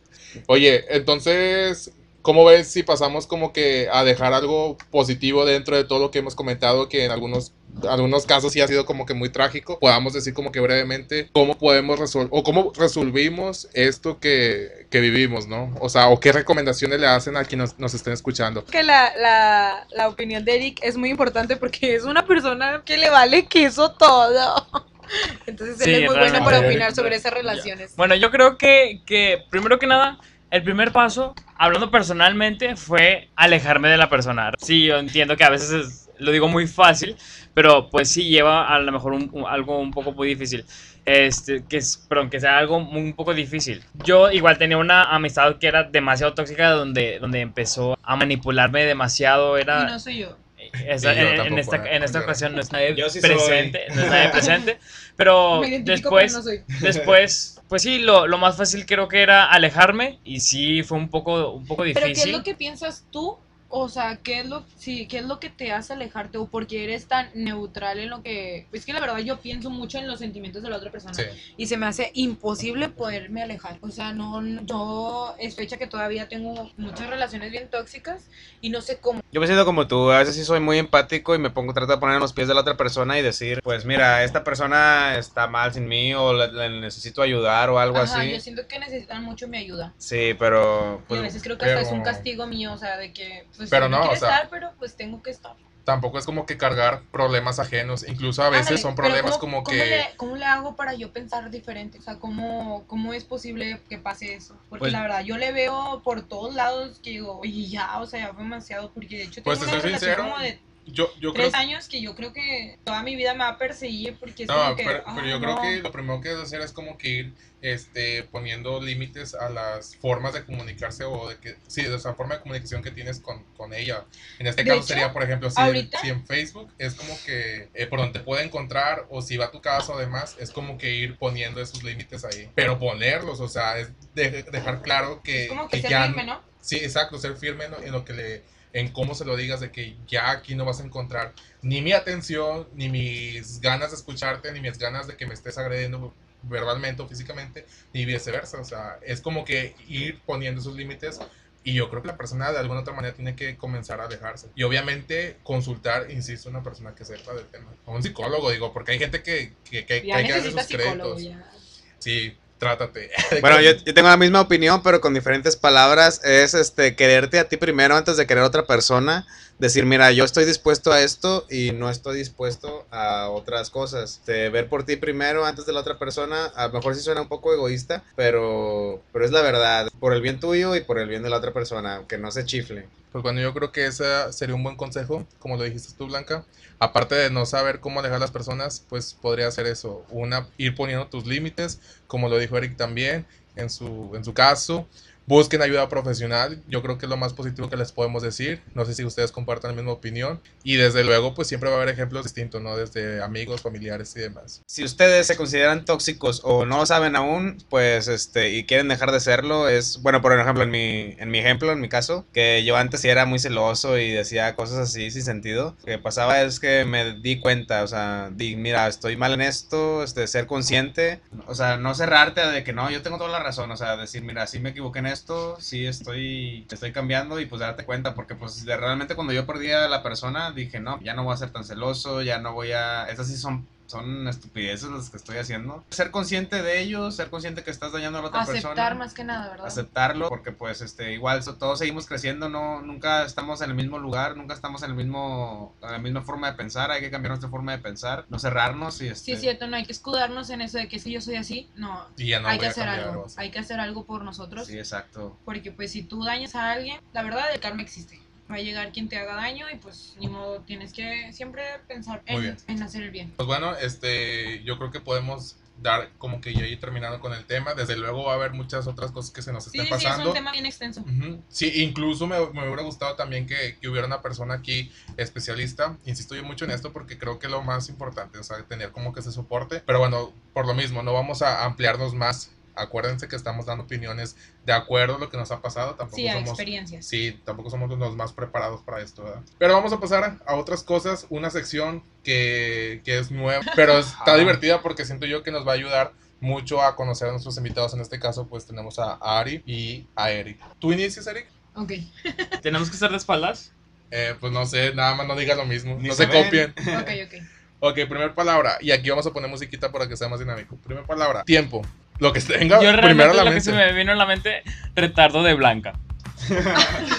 Oye, entonces, ¿cómo ves si pasamos como que a dejar algo positivo dentro de todo lo que hemos comentado, que en algunos, algunos casos sí ha sido como que muy trágico? Podamos decir como que brevemente cómo podemos resolver, o cómo resolvimos esto que, que vivimos, ¿no? O sea, o qué recomendaciones le hacen a quienes nos, nos estén escuchando. que la, la, la opinión de Eric es muy importante porque es una persona que le vale queso todo. Entonces él Sí, es muy bueno para opinar sobre esas relaciones. Bueno, yo creo que, que primero que nada, el primer paso, hablando personalmente, fue alejarme de la persona. Sí, yo entiendo que a veces es- lo digo muy fácil, pero pues sí lleva a lo mejor un- un- algo un poco muy difícil. Este, que es, perdón, que sea algo un poco difícil. Yo igual tenía una amistad que era demasiado tóxica, donde, donde empezó a manipularme demasiado. Era, Y no soy yo. esa- Y yo en, esta, eh, en esta ocasión no está de Yo sí soy. presente, no está de presente, pero después, no soy. después, pues sí, lo, lo más fácil creo que era alejarme y sí fue un poco, un poco Pero ¿qué es difícil. lo que piensas tú? O sea, ¿qué es lo, sí, ¿qué es lo que te hace alejarte? ¿O por qué eres tan neutral en lo que... Es que la verdad yo pienso mucho en los sentimientos de la otra persona. Sí. Y se me hace imposible poderme alejar. O sea, no, no- yo es fecha que todavía tengo muchas relaciones bien tóxicas y no sé cómo. Yo me siento como tú, a veces sí soy muy empático y me pongo, trato de poner en los pies de la otra persona y decir, pues mira, esta persona está mal sin mí o le, le necesito ayudar o algo Ajá, así. yo siento que necesitan mucho mi ayuda. Sí, pero y a pues, veces creo que hasta es un castigo mío, o sea, de que pues Pero no, o sea- estar, pero pues tengo que estar. tampoco es como que cargar problemas ajenos. Incluso a veces Ándale, son problemas ¿cómo- como ¿cómo que... le, ¿Cómo le hago para yo pensar diferente? O sea, ¿cómo, cómo es posible que pase eso? Porque Pues- la verdad, yo le veo por todos lados que digo, oye, ya, o sea, ya fue demasiado. Porque de hecho Pues, tengo te una relación sincero, como de Yo, yo creo tres años que yo creo que toda mi vida me va a perseguir porque es No, como que. pero, ah, pero yo no. creo que lo primero que debes hacer es como que ir este, poniendo límites a las formas de comunicarse o de que, sí, de esa forma de comunicación que tienes con, con ella. En este De caso hecho, sería, por ejemplo, si, ahorita- si en Facebook es como que eh, por donde te puede encontrar o si va a tu casa o demás, es como que ir poniendo esos límites ahí. Pero ponerlos, o sea, es de- dejar claro que, Es como que, ser ya... firme, ¿no? Sí, exacto, ser firme en lo, en lo que le en cómo se lo digas de que ya aquí no vas a encontrar ni mi atención, ni mis ganas de escucharte, ni mis ganas de que me estés agrediendo verbalmente o físicamente, ni viceversa. O sea, es como que ir poniendo esos límites y yo creo que la persona de alguna otra manera tiene que comenzar a alejarse. Y obviamente consultar, insisto, una persona que sepa del tema. O un psicólogo, digo, porque hay gente que, que, que, hay que darle sus créditos. ya. Sí, trátate. Bueno, yo, yo tengo la misma opinión, pero con diferentes palabras. Es este quererte a ti primero antes de querer a otra persona. Decir, mira, yo estoy dispuesto a esto y no estoy dispuesto a otras cosas. Este, ver por ti primero antes de la otra persona. A lo mejor sí suena un poco egoísta, pero, pero es la verdad. Por el bien tuyo y por el bien de la otra persona. Que no se chifle. Pues bueno, yo creo que ese sería un buen consejo, como lo dijiste tú, Blanca. Aparte de no saber cómo alejar a las personas, pues podría ser eso, una, ir poniendo tus límites, como lo dijo Eric también, en su, en su caso. Busquen ayuda profesional, yo creo que es lo más positivo que les podemos decir. No sé si ustedes compartan la misma opinión. Y desde luego, pues siempre va a haber ejemplos distintos, ¿no? Desde amigos, familiares y demás. Si ustedes se consideran tóxicos o no saben aún, pues este, y quieren dejar de serlo, es, bueno, por ejemplo, en mi, en mi ejemplo, en mi caso, que yo antes sí era muy celoso y decía cosas así sin sentido. Lo que pasaba es que me di cuenta, o sea, di, mira, estoy mal en esto, este, ser consciente, o sea, no cerrarte de que no, yo tengo toda la razón, o sea, decir, mira, sí me equivoqué en esto, sí estoy, estoy cambiando y pues darte cuenta, porque pues de- realmente cuando yo perdí a la persona, dije, no, ya no voy a ser tan celoso, ya no voy a, estas sí son son estupideces las que estoy haciendo. Ser consciente de ello, ser consciente que estás dañando a la otra Aceptar persona. más que nada, ¿verdad? Aceptarlo, porque pues este igual so- todos seguimos creciendo, no nunca estamos en el mismo lugar, nunca estamos en el mismo en la misma forma de pensar, hay que cambiar nuestra forma de pensar, no cerrarnos y este Sí, es cierto, no hay que escudarnos en eso de que si yo soy así, no. Y ya no hay voy que a hacer cambiar algo, hay que hacer algo por nosotros, Sí, exacto. porque pues si tú dañas a alguien, la verdad el karma existe. Va a llegar quien te haga daño y pues ni modo, tienes que siempre pensar en, hacer el bien. Pues bueno, este, yo creo que podemos dar como que ya ir terminando con el tema. Desde luego va a haber muchas otras cosas que se nos Sí, estén sí, es pasando. un tema bien extenso. Sí, incluso me, me hubiera gustado también que, que hubiera una persona aquí especialista. Insisto yo mucho en esto porque creo que lo más importante, o sea, tener como que ese soporte. Pero bueno, por lo mismo, no vamos a ampliarnos más. Acuérdense que estamos dando opiniones de acuerdo a lo que nos ha pasado. Tampoco Sí, somos experiencias. Sí, tampoco somos los más preparados para esto, ¿verdad? Pero vamos a pasar a otras cosas, una sección que, que es nueva, pero está divertida porque siento yo que nos va a ayudar mucho a conocer a nuestros invitados. En este caso, pues tenemos a Ari y a Eric. ¿Tú inicias, Eric? Ok. ¿Tenemos que estar de espaldas? Eh, pues no sé, nada más no digas lo mismo, Ni no se se copien. Ok, ok. Ok, primer palabra, y aquí vamos a poner musiquita para que sea más dinámico. Primer palabra, tiempo. Lo que tenga Yo primero realmente a la lo que se me vino a la mente, retardo de Blanca.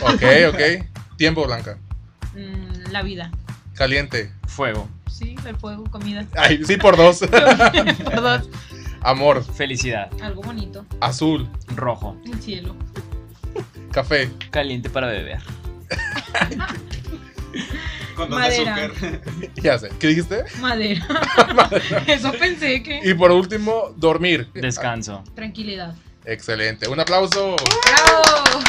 Ok, ok. Tiempo, Blanca. Mm, la vida. Caliente. Fuego. Sí, el fuego, comida. Ay, sí, por dos. Perdón. Amor. Felicidad. Algo bonito. Azul. Rojo. El cielo. Café. Caliente para beber. Con dos de Madera. azúcar. Ya sé. ¿Qué dijiste? Madera. Eso pensé que. Y por último, dormir. Descanso. Tranquilidad. Excelente. Un aplauso. ¡Bravo!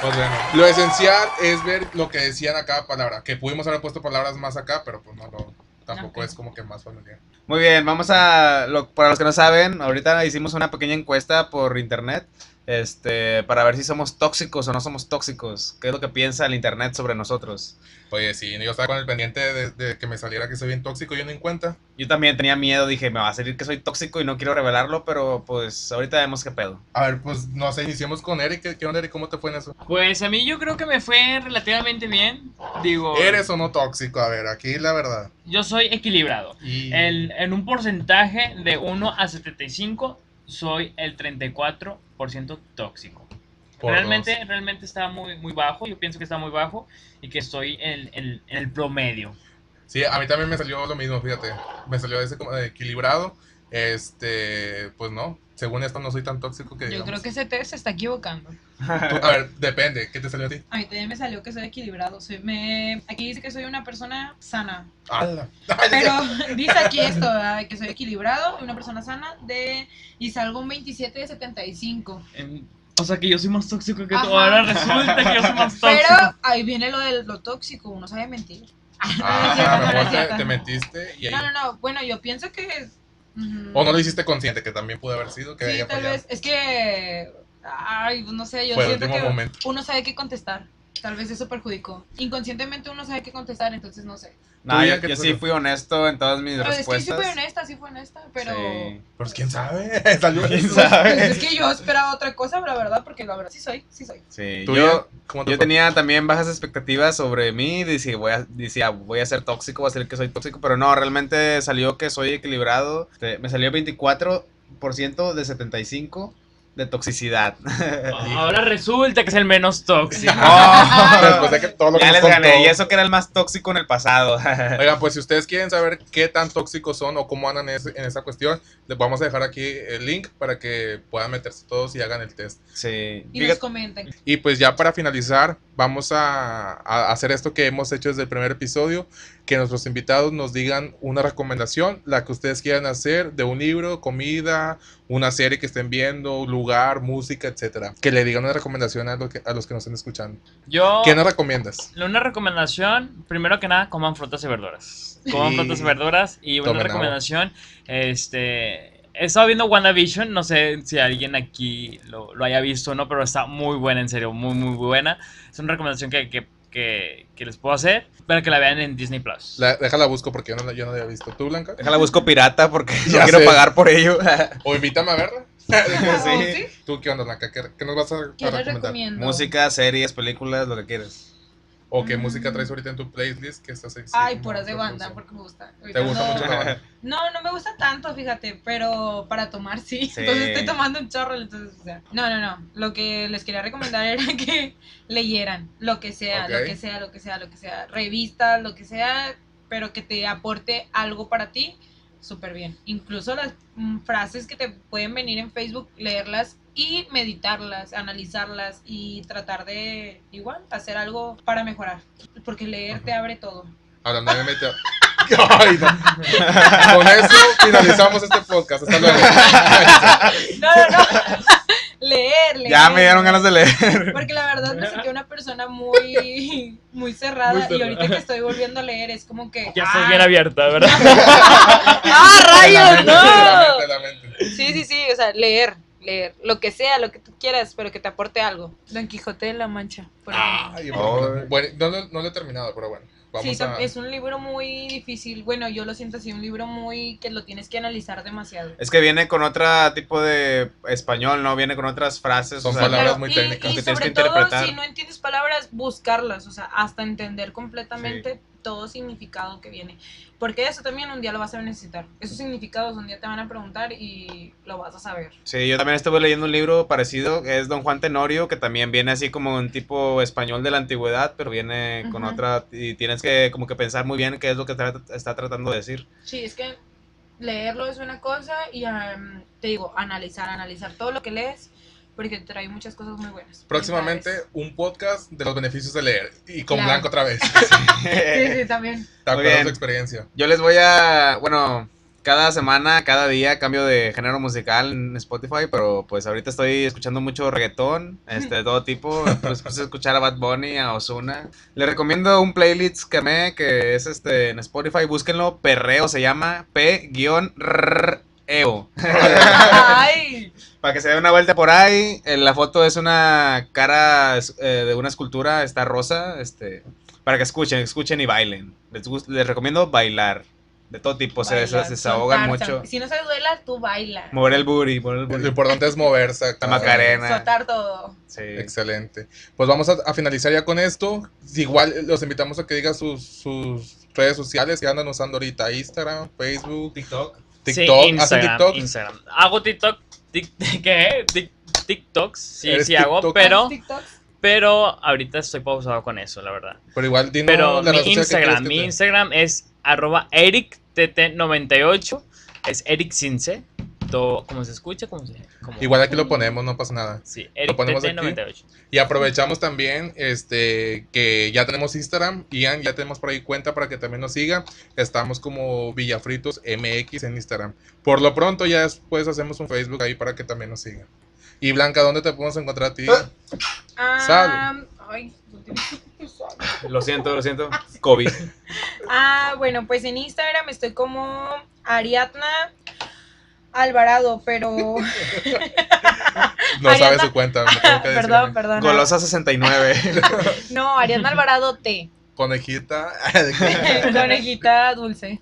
Pues bueno, lo esencial es ver lo que decían a cada palabra. Que pudimos haber puesto palabras más acá, pero pues no, no tampoco es como que más familiar. Muy bien, vamos a lo, para los que no saben, ahorita hicimos una pequeña encuesta por internet. Este, para ver si somos tóxicos o no somos tóxicos. ¿Qué es lo que piensa el internet sobre nosotros? Oye, sí, yo estaba con el pendiente de, de que me saliera que soy bien tóxico, yo ni en cuenta. Yo también tenía miedo, dije, me va a salir que soy tóxico y no quiero revelarlo, pero pues ahorita vemos qué pedo. A ver, pues no sé, iniciemos con Eric. ¿Qué, qué onda, Eric? ¿Cómo te fue en eso? Pues a mí yo creo que me fue relativamente bien. Digo, ¿Eres o no tóxico? A ver, aquí la verdad. yo soy equilibrado. Y... El- en un porcentaje de 1 a 75, soy el 34% tóxico. Por realmente, dos. realmente está muy, muy bajo. Yo pienso que está muy bajo y que estoy en, en- en el promedio. Sí, a mí también me salió lo mismo, fíjate. Me salió ese como de equilibrado. Este, pues no. Según esto no soy tan tóxico que Yo digamos. creo que ese test se está equivocando. Tú- a ver, depende. ¿Qué te salió a ti? A mí también me salió que soy equilibrado. Soy, me, aquí dice que soy una persona sana. ¡Hala! Pero dice aquí esto, ¿verdad? que soy equilibrado, una persona sana de y salgo un 27 de 75. En- o sea que yo soy más tóxico que tú. Ahora resulta que yo soy más tóxico. Pero ahí viene lo de lo tóxico, uno sabe mentir. Ah, No, no te, te metiste y ahí. No, no, no. Bueno, yo pienso que. O no lo hiciste consciente, que también pudo haber sido que Sí, haya tal fallado. vez. Es que. Ay, no sé, yo Fue siento que momento. uno sabe qué contestar. Tal vez eso perjudicó. Inconscientemente uno sabe qué contestar, entonces no sé. No, ¿Tú, yo, yo sí fui honesto en todas mis Pero es que sí respuestas. fue honesta, sí fue honesta, pero. Sí. Pues quién sabe. ¿Quién sabe? Pues es que yo esperaba otra cosa, la verdad, porque la verdad sí soy, sí soy. Sí, ¿Tú, yo? ¿Cómo te yo tenía también bajas expectativas sobre mí, decía voy, a, decía, voy a ser tóxico, voy a ser que soy tóxico, pero no, realmente salió que soy equilibrado. Este, Me salió 24% de 75 de toxicidad. Ahora resulta que es el menos tóxico. Después de que todo lo que ya les gané, contó. y eso que era el más tóxico en el pasado. Oigan, pues si ustedes quieren saber qué tan tóxicos son o cómo andan en, esa cuestión, les vamos a dejar aquí el link para que puedan meterse todos y hagan el test. sí. Y Fíjate- nos comenten. Y pues ya para finalizar, vamos a, a hacer esto que hemos hecho desde el primer episodio, que nuestros invitados nos digan una recomendación, la que ustedes quieran hacer, de un libro, comida, una serie que estén viendo, lugar, música, etcétera. Que le digan una recomendación a, lo que- a los que nos estén escuchando. Yo, ¿Qué nos recomiendas? una recomendación, primero que nada, coman frutas y verduras. Coman frutas y verduras. Y una Tomen agua. recomendación, este... He estado viendo WandaVision, no sé si alguien aquí lo, lo haya visto o no, pero está muy buena, en serio, muy, muy buena. Es una recomendación que, que, que, que les puedo hacer para que la vean en Disney Plus. La- déjala busco porque yo no, la- yo no la había visto. ¿Tú, Blanca? Déjala busco pirata porque no Ya quiero sé. pagar por ello. O invítame a verla. Oh, Sí. ¿Tú qué onda, Blanca? ¿Qué, qué nos vas a, ¿Qué recomendar? recomiendo? Música, series, películas, lo que quieras. ¿O qué Mm. música traes ahorita en tu playlist que estás Ay, puras de banda, porque me gusta. ¿Te gusta no- mucho la banda? No, no me gusta tanto, fíjate, pero para tomar sí. Sí. Entonces estoy tomando un chorro, entonces, o sea. No, no, no. Lo que les quería recomendar era que leyeran lo que sea, lo que sea, lo que sea, lo que sea. Revistas, lo que sea, pero que te aporte algo para ti, súper bien. Incluso las mm, frases que te pueden venir en Facebook, leerlas y meditarlas, analizarlas y tratar de, igual, hacer algo para mejorar. Porque leer te abre todo. Hablando de meta. Ay, no. Con eso finalizamos este podcast. Hasta luego. No, no, no. leer, leer. Ya me dieron ganas de leer. Porque la verdad me sentí una persona muy, muy cerrada, Muy y ahorita que estoy volviendo a leer es como que... Ya ah, estás bien abierta, ¿verdad? ¡Ah, la rayos! mente, de la mente, de la mente. Sí, sí, sí, o sea, leer, leer, lo que sea, lo que tú quieras, pero que te aporte algo. Don Quijote de la Mancha, por Oh. bueno, bueno, no, lo- no lo he terminado, pero bueno. Vamos Sí, a... es un libro muy difícil. Bueno, yo lo siento así, un libro muy que lo tienes que analizar demasiado. Es que viene con otro tipo de español, ¿no? Viene con otras frases. Son o sea, palabras Claro, muy y- técnicas. Y, que tienes sobre que todo, interpretar. si no entiendes palabras, buscarlas, o sea, hasta entender completamente todo significado que viene. Porque eso también un día lo vas a necesitar. Esos significados un día te van a preguntar y lo vas a saber. Sí, yo también estuve leyendo un libro parecido, que es Don Juan Tenorio, que también viene así como un tipo español de la antigüedad, pero viene con Ujú. otra, y tienes que como que pensar muy bien qué es lo que tra- está tratando de decir. Sí, es que leerlo es una cosa y am, te digo, analizar, analizar todo lo que lees, porque trae muchas cosas muy buenas. Próximamente un podcast de los beneficios de leer. Y con Claro. Blanco otra vez. Sí, sí, también. ¿Te acuerdas experiencia? Yo les voy a, bueno, cada semana, cada día cambio de género musical en Spotify, pero pues ahorita estoy escuchando mucho reggaetón, este, de todo tipo, pues puse a escuchar a Bad Bunny, a Ozuna. Les recomiendo un playlist que me, que es este, en Spotify, búsquenlo, Perreo se llama, P-R-E-O. Ay, Para que se dé una vuelta por ahí, eh, la foto es una cara eh, de una escultura, está rosa, este, para que escuchen, escuchen y bailen. Les, recomiendo bailar, de todo tipo, se, bailar, se desahogan soltar, mucho. Si no sabes bailar, tú baila. Mover el booty, mover el Lo booty. importante es moverse. La Macarena. Soltar todo. Sí. Excelente. Pues vamos a, a finalizar ya con esto. Igual los invitamos a que digan sus, sus redes sociales que andan usando ahorita. Instagram, Facebook, TikTok. TikTok. Sí, ¿Hacen Instagram, TikTok? Instagram. Hago TikTok. Tic- ¿Qué? Tic- TikToks, sí, ¿Eres sí hago, pero, TikToks. pero ahorita estoy pausado con eso, la verdad. Pero igual, dinos Pero la mi que Instagram, que mi te- Instagram es arroba erictt98, es Eric Como se escucha, como se... como- Igual aquí lo ponemos, no pasa nada. Sí, lo ponemos aquí. erictt98. Y aprovechamos también este que ya tenemos Instagram, Ian, ya tenemos por ahí cuenta para que también nos siga. Estamos como Villafritos MX en Instagram. Por lo pronto ya después hacemos un Facebook ahí para que también nos siga. Y Blanca, ¿dónde te podemos encontrar a ti? Ah, Sal. Ay, Lo siento, lo siento. COVID. Ah, bueno, pues en Instagram estoy como Ariadna Alvarado, pero. No sabe su cuenta. me tengo que decir perdón, perdón. Golosa 69. No, Ariadna Alvarado T. Conejita. Conejita dulce.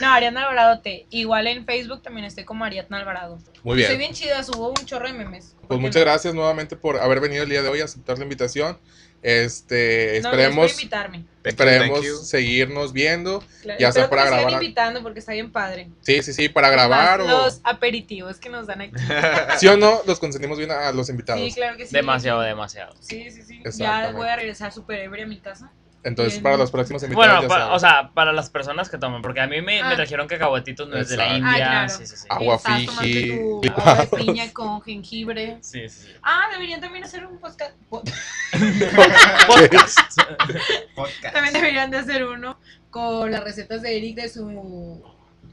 no, Ariadna Alvarado T. Igual en Facebook también estoy como Ariadna Alvarado. Muy Soy bien. bien chida, subo un chorro de memes. ¿Por Pues muchas no? gracias nuevamente por haber venido el día de hoy a aceptar la invitación. Este, No, esperemos, por invitarme. Esperemos Thank you. seguirnos viendo. Claro, Ya sea que para grabar. invitando porque está bien padre. Sí, sí, sí, para grabar Más o Los aperitivos que nos dan aquí. sí o no, los consentimos bien a los invitados. Sí, claro que sí. Demasiado, demasiado. Sí, sí, sí. Ya voy a regresar súper ebria a mi casa. Entonces, Bien. para los próximos invitados Bueno, ya o sea, para las personas que toman, porque a mí me, me Ah. trajeron cacahuatitos no es de la Exacto. India. Ah, claro. Sí, sí, sí. Agua Fiji, agua de piña con jengibre. Sí, sí, sí. Ah, deberían también hacer un podcast. po- Podcast. También deberían de hacer uno con las recetas de Eric de su.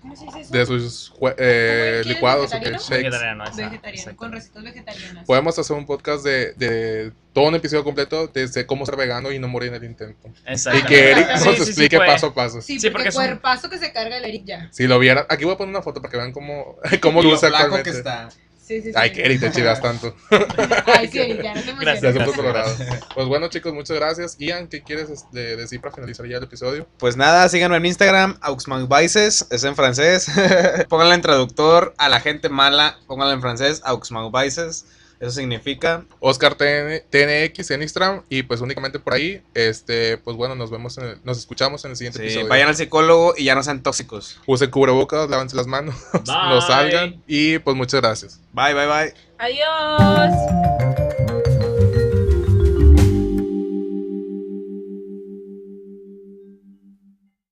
¿Cómo se dice eso? de sus eh, ¿Cómo quieres, licuados o qué, vegetariano? shakes. Vegetariano, esa, Vegetariano, exacto. con recetas vegetarianas. Podemos hacer un podcast de, de todo un episodio completo desde cómo ser vegano y no morir en el intento. Y que Eric Sí, nos sí, sí, explique paso a paso. Sí, porque, porque es un- cuerpazo que se carga el Eric ya. Si lo vieran, aquí voy a poner una foto para que vean cómo, cómo Lo luce flaco actualmente. que está. Sí, sí, sí. Ay, Eric, te chidas tanto. Ay, sí, ya no te Gracias. puso colorado. Pues bueno, chicos, muchas gracias. Ian, ¿qué quieres este, decir para finalizar ya el episodio? Pues nada, síganme en Instagram, AuxMauVices, es en francés. Pónganle en traductor a la gente mala, pónganle en francés, AuxMauVices. Eso significa. Oscar TN TNX en Instagram y pues únicamente por ahí. Este, pues bueno, nos vemos, en el- nos escuchamos en el siguiente sí, episodio. vayan al psicólogo y ya no sean tóxicos. Usen cubrebocas, lávense las manos, no salgan y pues muchas gracias. Bye, bye, bye. Adiós.